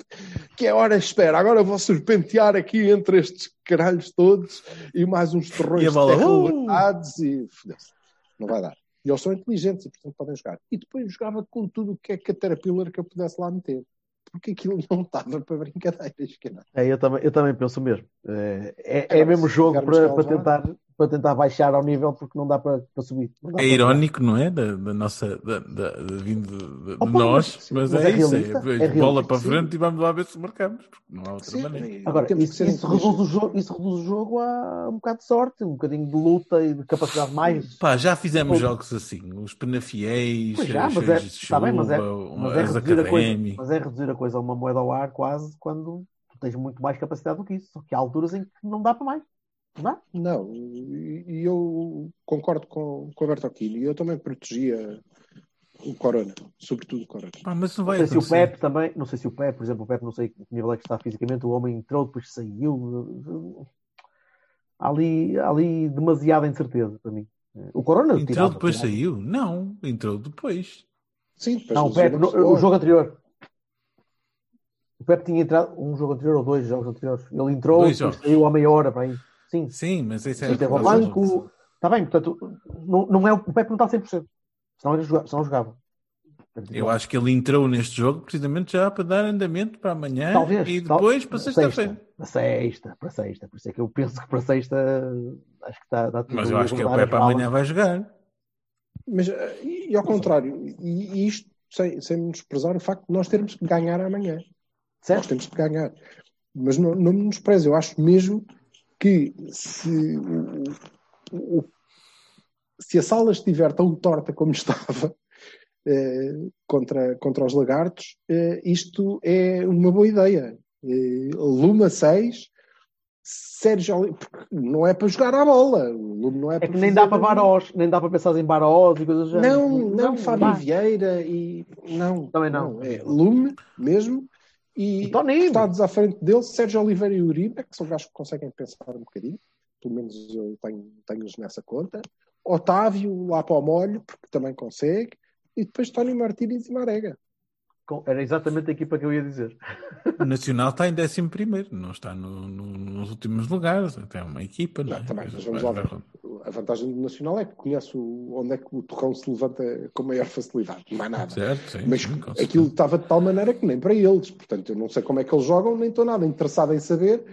que é hora espera, agora vou serpentear aqui entre estes caralhos todos e mais uns terrões E bola, de uh! e não vai dar. E eles são inteligentes e portanto podem jogar. E depois jogava com tudo o que é Caterpillar que eu pudesse lá meter. Porque aquilo não estava para brincadeiras. É, eu, também, eu também penso mesmo. É, é, é mesmo jogo para, para, tentar, para tentar baixar ao nível porque não dá para, para subir. Não dá É para- irónico, não é? Da, da nossa. Da, da, da, vindo de, de Opa, nós, mas- mas, mas é, é isso. realista, É, é bola para sim. frente e vamos lá ver se marcamos. Porque não há outra Sim, maneira. Agora, isso, isso reduz o jogo, isso reduz o jogo a um bocado de sorte, um bocadinho de luta e de capacidade mais. Pá, já fizemos Pô. jogos assim, os penafiéis, Pois já, os mas é, de bem, mas é, mas é as reduzir a coisa, mas é reduzir a coisa a uma moeda ao ar quase quando tu tens muito mais capacidade do que isso. Só que há alturas em que não dá para mais. Não? Não, e e eu concordo com, com o Bertocchini. Eu também protegia o Corona, sobretudo o Corona. Pá, mas não Não vai sei se o acontecer. Pep também, não sei se o Pep, por exemplo, o Pep não sei que nível é que está fisicamente, o homem entrou, depois saiu. Há ali, há ali demasiada incerteza para mim. O Corona Entrou tirava, depois tirava. saiu? Não, entrou depois. Sim, depois Não, o Pepe, no- o jogo anterior. O Pepe tinha entrado um jogo anterior ou dois jogos anteriores. Ele entrou, Dois depois jogos. saiu a meia hora para aí. Sim, Sim, mas isso é. sim, teve ao banco. Está bem, portanto, não, não é, o Pepe não está a 100%. Senão, ele jogava, senão jogava. Eu acho que ele entrou neste jogo precisamente já para dar andamento para amanhã Talvez. e tal- depois para sexta, sexta-feira. Para sexta, para sexta. Por isso é que eu penso que para sexta acho que está, está tudo Mas eu acho que o guardar Pepe amanhã vai jogar. Mas, eh, e, e ao contrário, e, e isto sem, sem menosprezar o facto de nós termos que ganhar amanhã. Nós Certo? temos que ganhar. Mas não, não me menospreze. Eu acho mesmo que se, o- o- se a sala estiver tão torta como estava eh, contra, contra os lagartos, eh, isto é uma boa ideia. Eh, Luma 6, Sérgio Oli- porque não é para jogar à bola. O Lume não é, É que para nem fazer- dá para Barós, nem dá para pensar em Barós e coisas do género. Não, não, Fábio dá. Vieira e. Não. Também não. É Lume mesmo. E E Toninho. estados à frente dele, Sérgio Oliveira e Uribe, que são gajos que conseguem pensar um bocadinho. Pelo menos eu tenho- tenho-os nessa conta. Otávio lá para o molho, porque também consegue. E depois Tony Martínez e Marega. Era exatamente a equipa que eu ia dizer. O Nacional está em 11 primeiro, não está no- no- nos últimos lugares. Tem uma equipa, não, Não, é? também, Mas vamos lá ver. A vantagem do Nacional é que conhece o- onde é que o torrão se levanta com maior facilidade. Não há nada. Certo, sim, Mas sim, aquilo estava de tal maneira que nem para eles. Portanto, eu não sei como é que eles jogam, nem estou nada interessado em saber,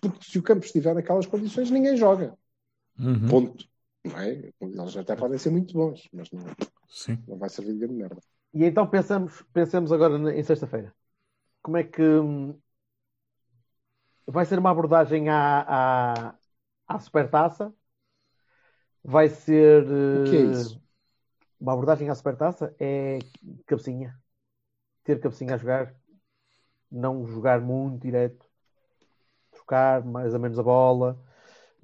porque se o campo estiver naquelas condições, ninguém joga. Uhum, Ponto. Não é? Eles até podem ser muito bons, mas não, sim. não vai servir de grande merda. E então pensamos, pensemos agora em sexta-feira. Como é que hum, vai ser uma abordagem à, à, à supertaça? Vai ser O que é eh, isso? uma abordagem à supertaça? É cabecinha. Ter cabecinha a jogar, não jogar muito direto, trocar mais ou menos a bola,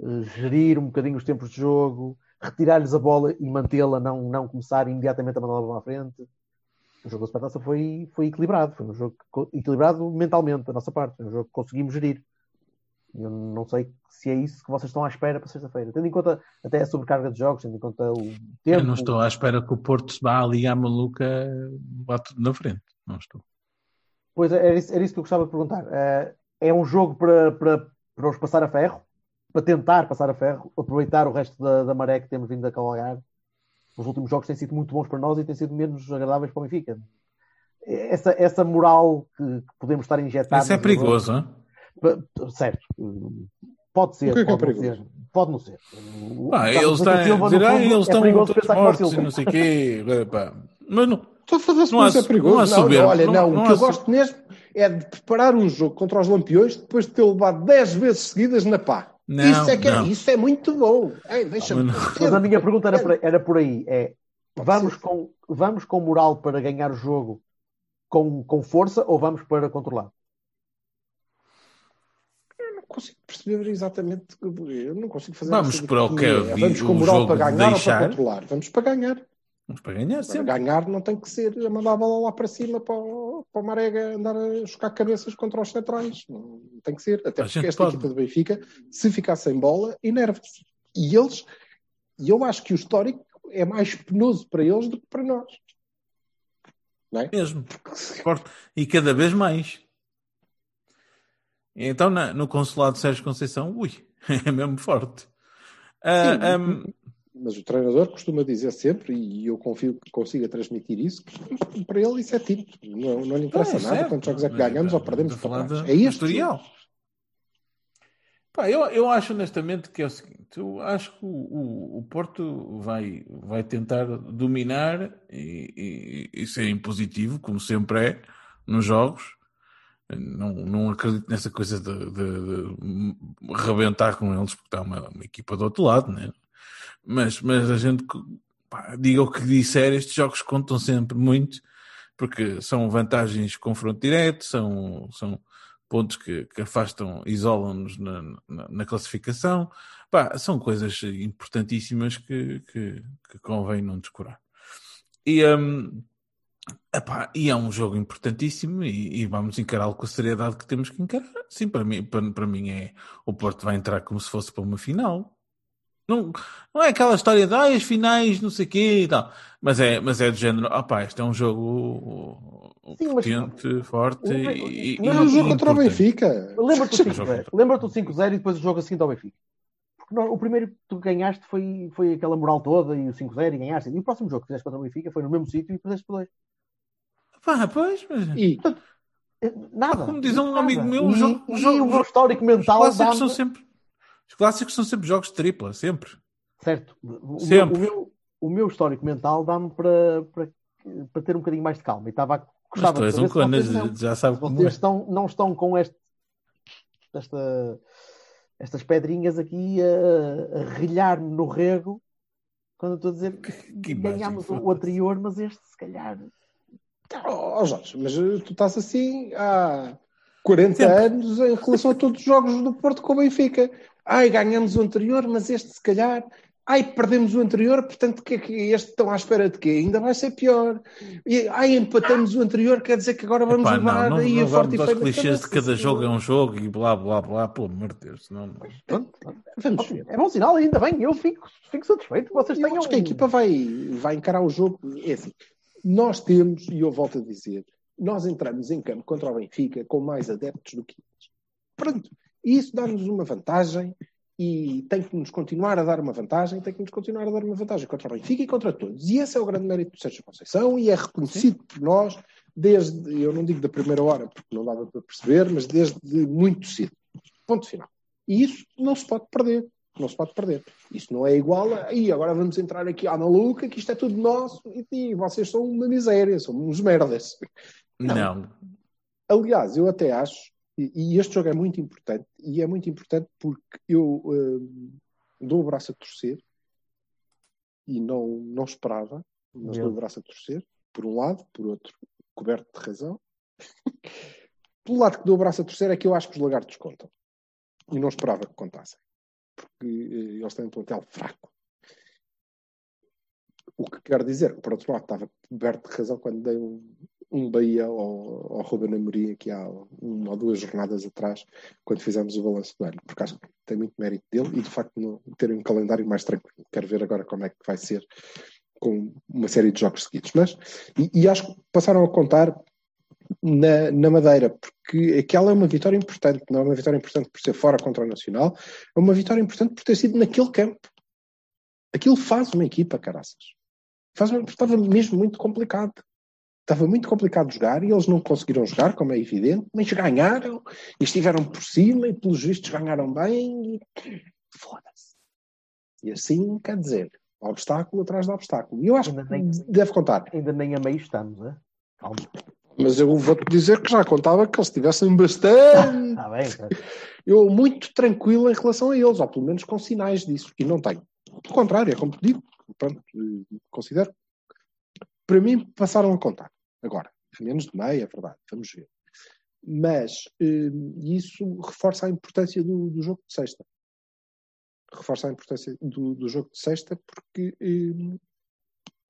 eh, gerir um bocadinho os tempos de jogo, retirar-lhes a bola e mantê-la, não, não começar imediatamente a mandá-la para a frente. O jogo da Supertaça foi, foi equilibrado, foi um jogo equilibrado mentalmente da nossa parte, foi um jogo que conseguimos gerir. Eu não sei se é isso que vocês estão à espera para sexta-feira, tendo em conta até a sobrecarga de jogos, tendo em conta o tempo. Eu não estou à espera que o Porto se vá ali à maluca vá tudo na frente. Não estou. Pois é, era isso, era isso que eu gostava de perguntar. Eh, é um jogo para, para, para os passar a ferro, para tentar passar a ferro, aproveitar o resto da, da maré que temos vindo a cavalgar. Os últimos jogos têm sido muito bons para nós e têm sido menos agradáveis para o Benfica. Essa, essa moral que, que podemos estar a injetar. Isso é perigoso, hein? Pa- Certo. Pode ser. O que é que é pode não perigoso? ser. Pode não ser. Pá, o eles estão Silva, ah, fundo, eles é estão perigoso todos mortos e o- não sei o quê. Pá. Mas não. Estou a fazer Não há- é perigoso. não soberba. olha, Não- não, não o que eu gosto mesmo é de preparar um jogo contra os Lampiões depois de ter levado 10 vezes seguidas na pá. Não, isso, é que é- não. isso é muito bom. Ei, Deixa-me. Mas não. Mas a minha pergunta era por, era por aí. É, vamos, com, vamos com moral para ganhar o jogo com, com força ou vamos para controlar? Eu não consigo perceber exatamente. Eu não consigo fazer Vamos para o que vi- Vamos com o moral jogo para de ganhar ou para controlar? Vamos para ganhar. Vamos para ganhar Para sempre. ganhar não tem que ser a mandar a bola lá para cima para para o Marega andar a chocar cabeças contra os centrais. Não tem que ser. Até A porque esta pode. equipa do Benfica, se ficar sem bola, enerva-se. E eles, e eu acho que o histórico é mais penoso para eles do que para nós. Não é? Mesmo. E cada vez mais. Então, no consulado de Sérgio Conceição, ui, é mesmo forte. Ah, Sim. Mas o treinador costuma dizer sempre, e eu confio que consiga transmitir isso, que para ele isso é tinto. Não, não lhe interessa é nada certo. quantos jogos é que ganhamos ah, ou perdemos para É este. historial. Pá, eu, eu acho honestamente que é o seguinte: eu acho que o, o, o Porto vai, vai tentar dominar e, e, e ser impositivo, como sempre é, nos jogos. Não, não acredito nessa coisa de, de, de rebentar com eles, porque está uma, uma equipa do outro lado, né? Mas, mas a gente, pá, diga o que disser, estes jogos contam sempre muito, porque são vantagens confronto direto, são, são pontos que, que afastam, isolam-nos na, na, na, classificação. Pá, são coisas importantíssimas que, que, que convém não descurar. E, um, epá, e é um jogo importantíssimo e, e vamos encará-lo com a seriedade que temos que encarar. Sim, para mim, para, para mim é o Porto vai entrar como se fosse para uma final. Não, não é aquela história de ah, as finais, não sei o quê e tal. Mas é, mas é do género, ah pá, este é um jogo Sim, potente, mas... forte e, Mas o jogo contra o Benfica. Lembra-te do 5-0 lembra 5-0 e depois o jogo a seguir ao Benfica. Porque não, o primeiro que tu ganhaste foi, foi aquela moral toda e o 5-0 e ganhaste. E o próximo jogo que fizeste contra o Benfica foi no mesmo sítio e fizeste por dois. Pá, pois, mas... E... Eh, nada. Como diz um nada. amigo meu, e, o jogo, e, o histórico mental. Os clássicos, são sempre, os clássicos são sempre jogos de tripla, sempre. Certo. O, sempre. Meu, o, meu, o meu histórico mental dá-me para, para, para ter um bocadinho mais de calma. E estava a Gostava Mas tu és um conas, já sabe como vocês é. estão, não estão com este, esta, estas pedrinhas aqui a, a rilhar-me no rego quando eu estou a dizer que ganhámos o, o anterior, mas este se calhar. Oh, Jorge, mas tu estás assim há 40 Sempre. anos em relação a todos os jogos do Porto com o Benfica. Ai, ganhamos o anterior, mas este se calhar Ai, perdemos o anterior, portanto, que, que este estão à espera de quê? Ainda vai ser pior. E, ai, empatamos o anterior, quer dizer que agora vamos Epá, levar não, não, aí não a forte aos clichês de cada jogo é um jogo e blá blá blá, pelo amor de Deus. Não, Pronto, vamos ver. É bom sinal, ainda bem, eu fico, fico satisfeito vocês eu tenham. Acho que a equipa vai, vai encarar o jogo. É assim, nós temos, e eu volto a dizer, nós entramos em campo contra o Benfica com mais adeptos do que eles. Pronto. E isso dá-nos uma vantagem e tem que nos continuar a dar uma vantagem, tem que nos continuar a dar uma vantagem contra o Benfica e contra todos. E esse é o grande mérito do Sérgio Conceição e é reconhecido Sim. por nós desde, eu não digo da primeira hora, porque não dava para perceber, mas desde muito cedo. Ponto final. E isso não se pode perder. Não se pode perder. Isso não é igual a. E agora vamos entrar aqui à maluca, que isto é tudo nosso e, e vocês são uma miséria, são uns merdas. Não. não. Aliás, eu até acho e, este jogo é muito importante, e é muito importante porque eu uh, dou o braço a torcer e não, não esperava, mas dou o braço a torcer, por um lado, por outro, coberto de razão. Pelo lado que dou o braço a torcer é que eu acho que os lagartos contam. E não esperava que contassem. Porque uh, eles têm um plantel fraco. O que quer dizer por outro lado, estava coberto de razão quando dei um, um Bahia ao, ao Ruben Amorim aqui há uma ou duas jornadas atrás, quando fizemos o balanço do ano, porque acho que tem muito mérito dele e de facto no, ter um calendário mais tranquilo. Quero ver agora como é que vai ser com uma série de jogos seguidos. Mas, e, e acho que passaram a contar na, na, Madeira, porque aquela é uma vitória importante, não é uma vitória importante por ser fora contra o Nacional, é uma vitória importante por ter sido naquele campo. Aquilo faz uma equipa, caraças. Faz uma, estava mesmo muito complicado estava muito complicado jogar e eles não conseguiram jogar, como é evidente, mas ganharam e estiveram por cima e pelos vistos ganharam bem e foda-se. E assim, quer dizer, obstáculo atrás de obstáculo. E eu acho ainda que nem, deve contar. Ainda nem a meio estamos, é? Calma. Mas eu vou-te dizer que já contava que eles tivessem bastante. Ah, bem, tá. Eu muito tranquilo em relação a eles, ou pelo menos com sinais disso, e não tenho. Pelo contrário, é como te digo, pronto, considero para mim, passaram a contar. Agora, a menos de meia, é verdade, vamos ver. Mas hum, isso reforça a importância do, do, jogo de sexta. Reforça a importância do, do jogo de sexta porque hum,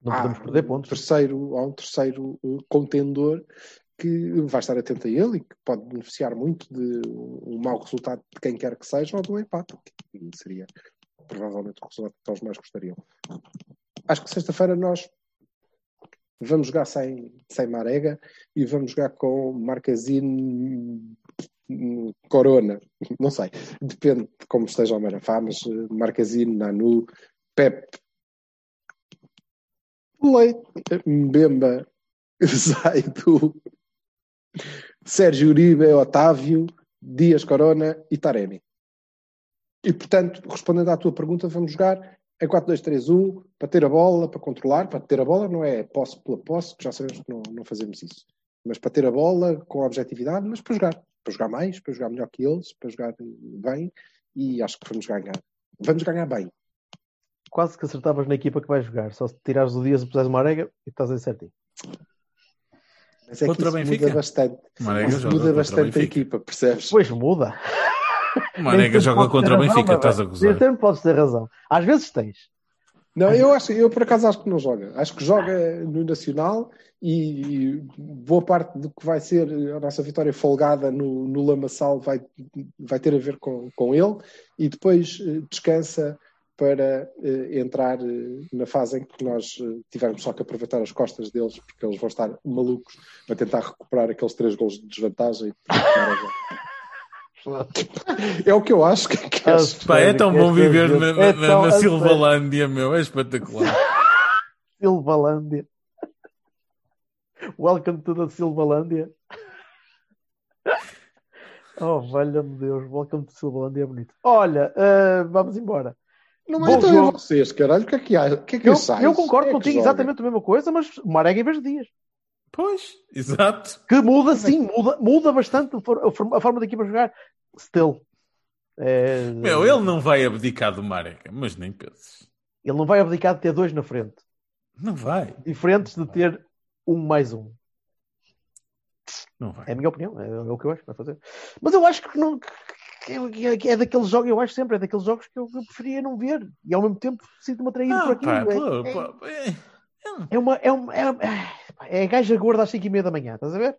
não podemos perder pontos. Um terceiro, há um terceiro uh, contendor que vai estar atento a ele e que pode beneficiar muito de um mau resultado de quem quer que seja ou um empate, que seria provavelmente o resultado que todos mais gostariam. Acho que sexta-feira nós vamos jogar sem, sem Marega e vamos jogar com Marcazinho Corona, não sei, depende de como esteja o Marafá, mas eh, Marcazinho, Nanu, Pep, Leite, Mbemba, Zaido, Sérgio Uribe, Otávio, Dias Corona e Taremi. E, portanto, respondendo à tua pergunta, vamos jogar em 4-2-3-1 para ter a bola, para controlar. Para ter a bola não é posse pela posse, que já sabemos que não, não fazemos isso. Mas para ter a bola com objetividade, mas para jogar. Para jogar mais, para jogar melhor que eles, para jogar bem. E acho que vamos ganhar. Vamos ganhar bem. Quase que acertavas na equipa que vais jogar. Só se tirares o Dias e puseres uma arega e estás aí certinho. Mas é Contra que isso Benfica? muda bastante. Marega muda bastante a equipa, percebes? Pois muda. O Marega joga contra o Benfica, estás a gozar. sempre podes ter razão. Às vezes tens. Não, eu acho, eu por acaso acho que não joga. Acho que joga no Nacional e boa parte do que vai ser a nossa vitória folgada no, no Lamaçal vai, vai ter a ver com, com ele e depois eh, descansa para eh, entrar eh, na fase em que nós eh, tivermos só que aproveitar as costas deles porque eles vão estar malucos a tentar recuperar aqueles três gols de desvantagem. É o que eu acho que, que Ah, acho. Pá, é tão bom viver na, na, É na- na a sério. Silvalândia, meu. É espetacular. Silvalândia. Welcome to the Silvalândia. Oh, valha-me Deus. Welcome to Silvalândia é bonito. Olha, ah, vamos embora. Não é então jogo. é vocês, caralho. O que é que, há? Que, é que Eu, achais? eu concordo é que contigo exatamente a mesma coisa, mas o Marega em vez de Dias. Pois, exato. Que muda sim, muda, muda bastante a forma da equipa jogar. Still. É, Meu, ele não vai abdicar do Marega, mas nem penses. ele não vai abdicar de ter dois na frente. Não vai. Diferentes de ter um mais um. Não vai. É a minha opinião, é, é o que eu acho que vai fazer. Mas eu acho que não. que é, que é daqueles jogos, eu acho sempre, é daqueles jogos que eu, preferia não ver. E ao mesmo tempo sinto-me atraído por Ah, aquilo. pá, é, é- pá, é- é uma. É, uma, é, é a gaja gorda às 5 e meia da manhã, estás a ver?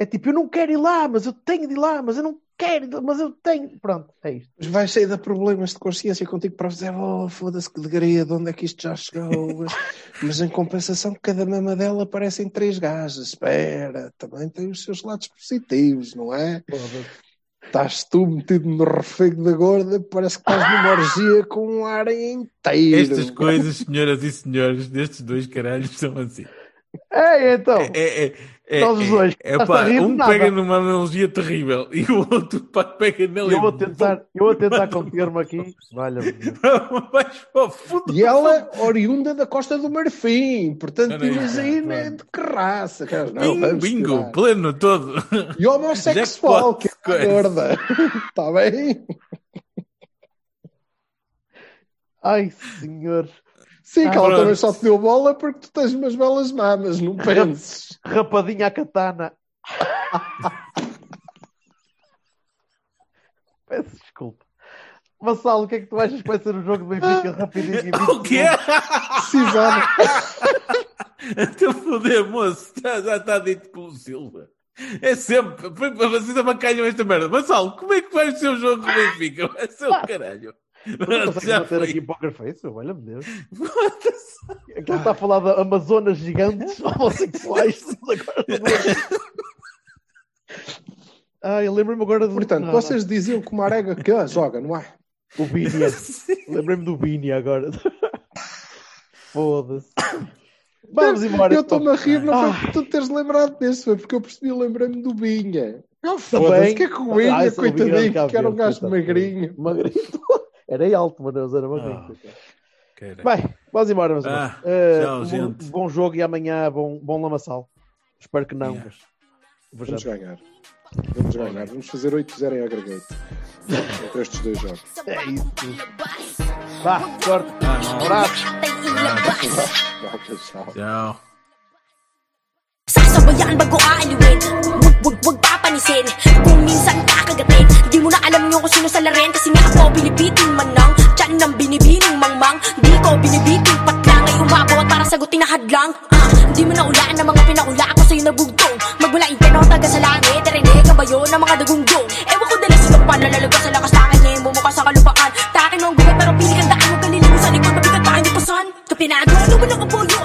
É tipo, eu não quero ir lá, mas eu tenho de ir lá, mas eu não quero, mas eu tenho. Pronto, é isto. Mas vais sair de problemas de consciência contigo para dizer, oh, foda-se que degrada, de onde é que isto já chegou? Mas em compensação, cada mama dela aparecem três gajas. Espera, também tem os seus lados positivos, não é? Estás tu metido no refego da gorda, parece que estás numa orgia com um ar inteiro. Estas coisas, senhoras e senhores, destes dois caralhos são assim. É, então. É, é, é, Nós os dois. é, é, pá, um pega numa analogia terrível e o outro pá, pega nele Eu vou tentar, eu vou tentar conter-me aqui. Fundo. E ela, oriunda da Costa do Marfim, portanto, imagina pronto. de que raça. cara. Não, Bingo, bingo, pleno todo. E homossexual, que é gorda. Está bem? Ai, senhor. Sim, que ela também só te deu bola porque tu tens umas belas mamas, não penses. Rapadinha à katana. Peço desculpa. Vassalo, o que é que tu achas que vai ser o jogo do Benfica rapidinho e 20 O quê? Precisava. Até foder, moço. Já, já está dito pelo Silva. É sempre. Vocês abacalham esta merda. Vassal, como é que vai ser o jogo do Benfica? Vai ser o caralho. Não consegues foi. aqui Poker Face? Olha-me Deus. Aquilo está a falar de Amazonas gigantes homossexuais. Agora... Ai, eu lembro-me agora do. Portanto, vocês diziam que o Marega que ah, joga, não é? O Bini. Lembrei-me do Bini agora. Foda-se. Vamos embora. Eu estou-me a rir, não Ah. foi por tu teres lembrado desse, foi porque eu percebi, lembrei-me do Binha. Não, Também. foda-se, que é que o Binha, Ah, coitadinho, de que era um gajo magrinho. Magrinho. Era alto, mas não era magrinho. Caralho. Bem, vamos embora, meus Ah. Eh, tchau, um gente. bom jogo e amanhã bom, bom lamaçal. Espero que não, Yeah. mas Vamos vejamos. ganhar. Vamos ganhar. Vamos fazer 8-0 em agregate. Entre estes dois jogos. É isso. Vá, sorte. Ah, não. Abraço. Tchau. Tchau. Wag wag papanisin. Kung minsan kakagatin Di mo na alam nyo kung sino sa laren Kasi nga ako binibiting manang Diyan ng binibining mangmang. Di ko binibiting patlang Ay umabot para sagutin na hadlang. Ah, Di mo na ulaan ng mga pinakula ko sa'yo nabugtong. Magmula impyerno taga sa langit Narinig ka ba yun ng mga dagunggong Ewan ko dala sa kapan Lalalagas sa lakas takay Ngayon bumuka sa kalupaan. Takin mo ang gubat pero pili kang daan Huwag kaliligo sa likod. Mabigat pa hindi pasan Kapinado Ano ba lang ang polyo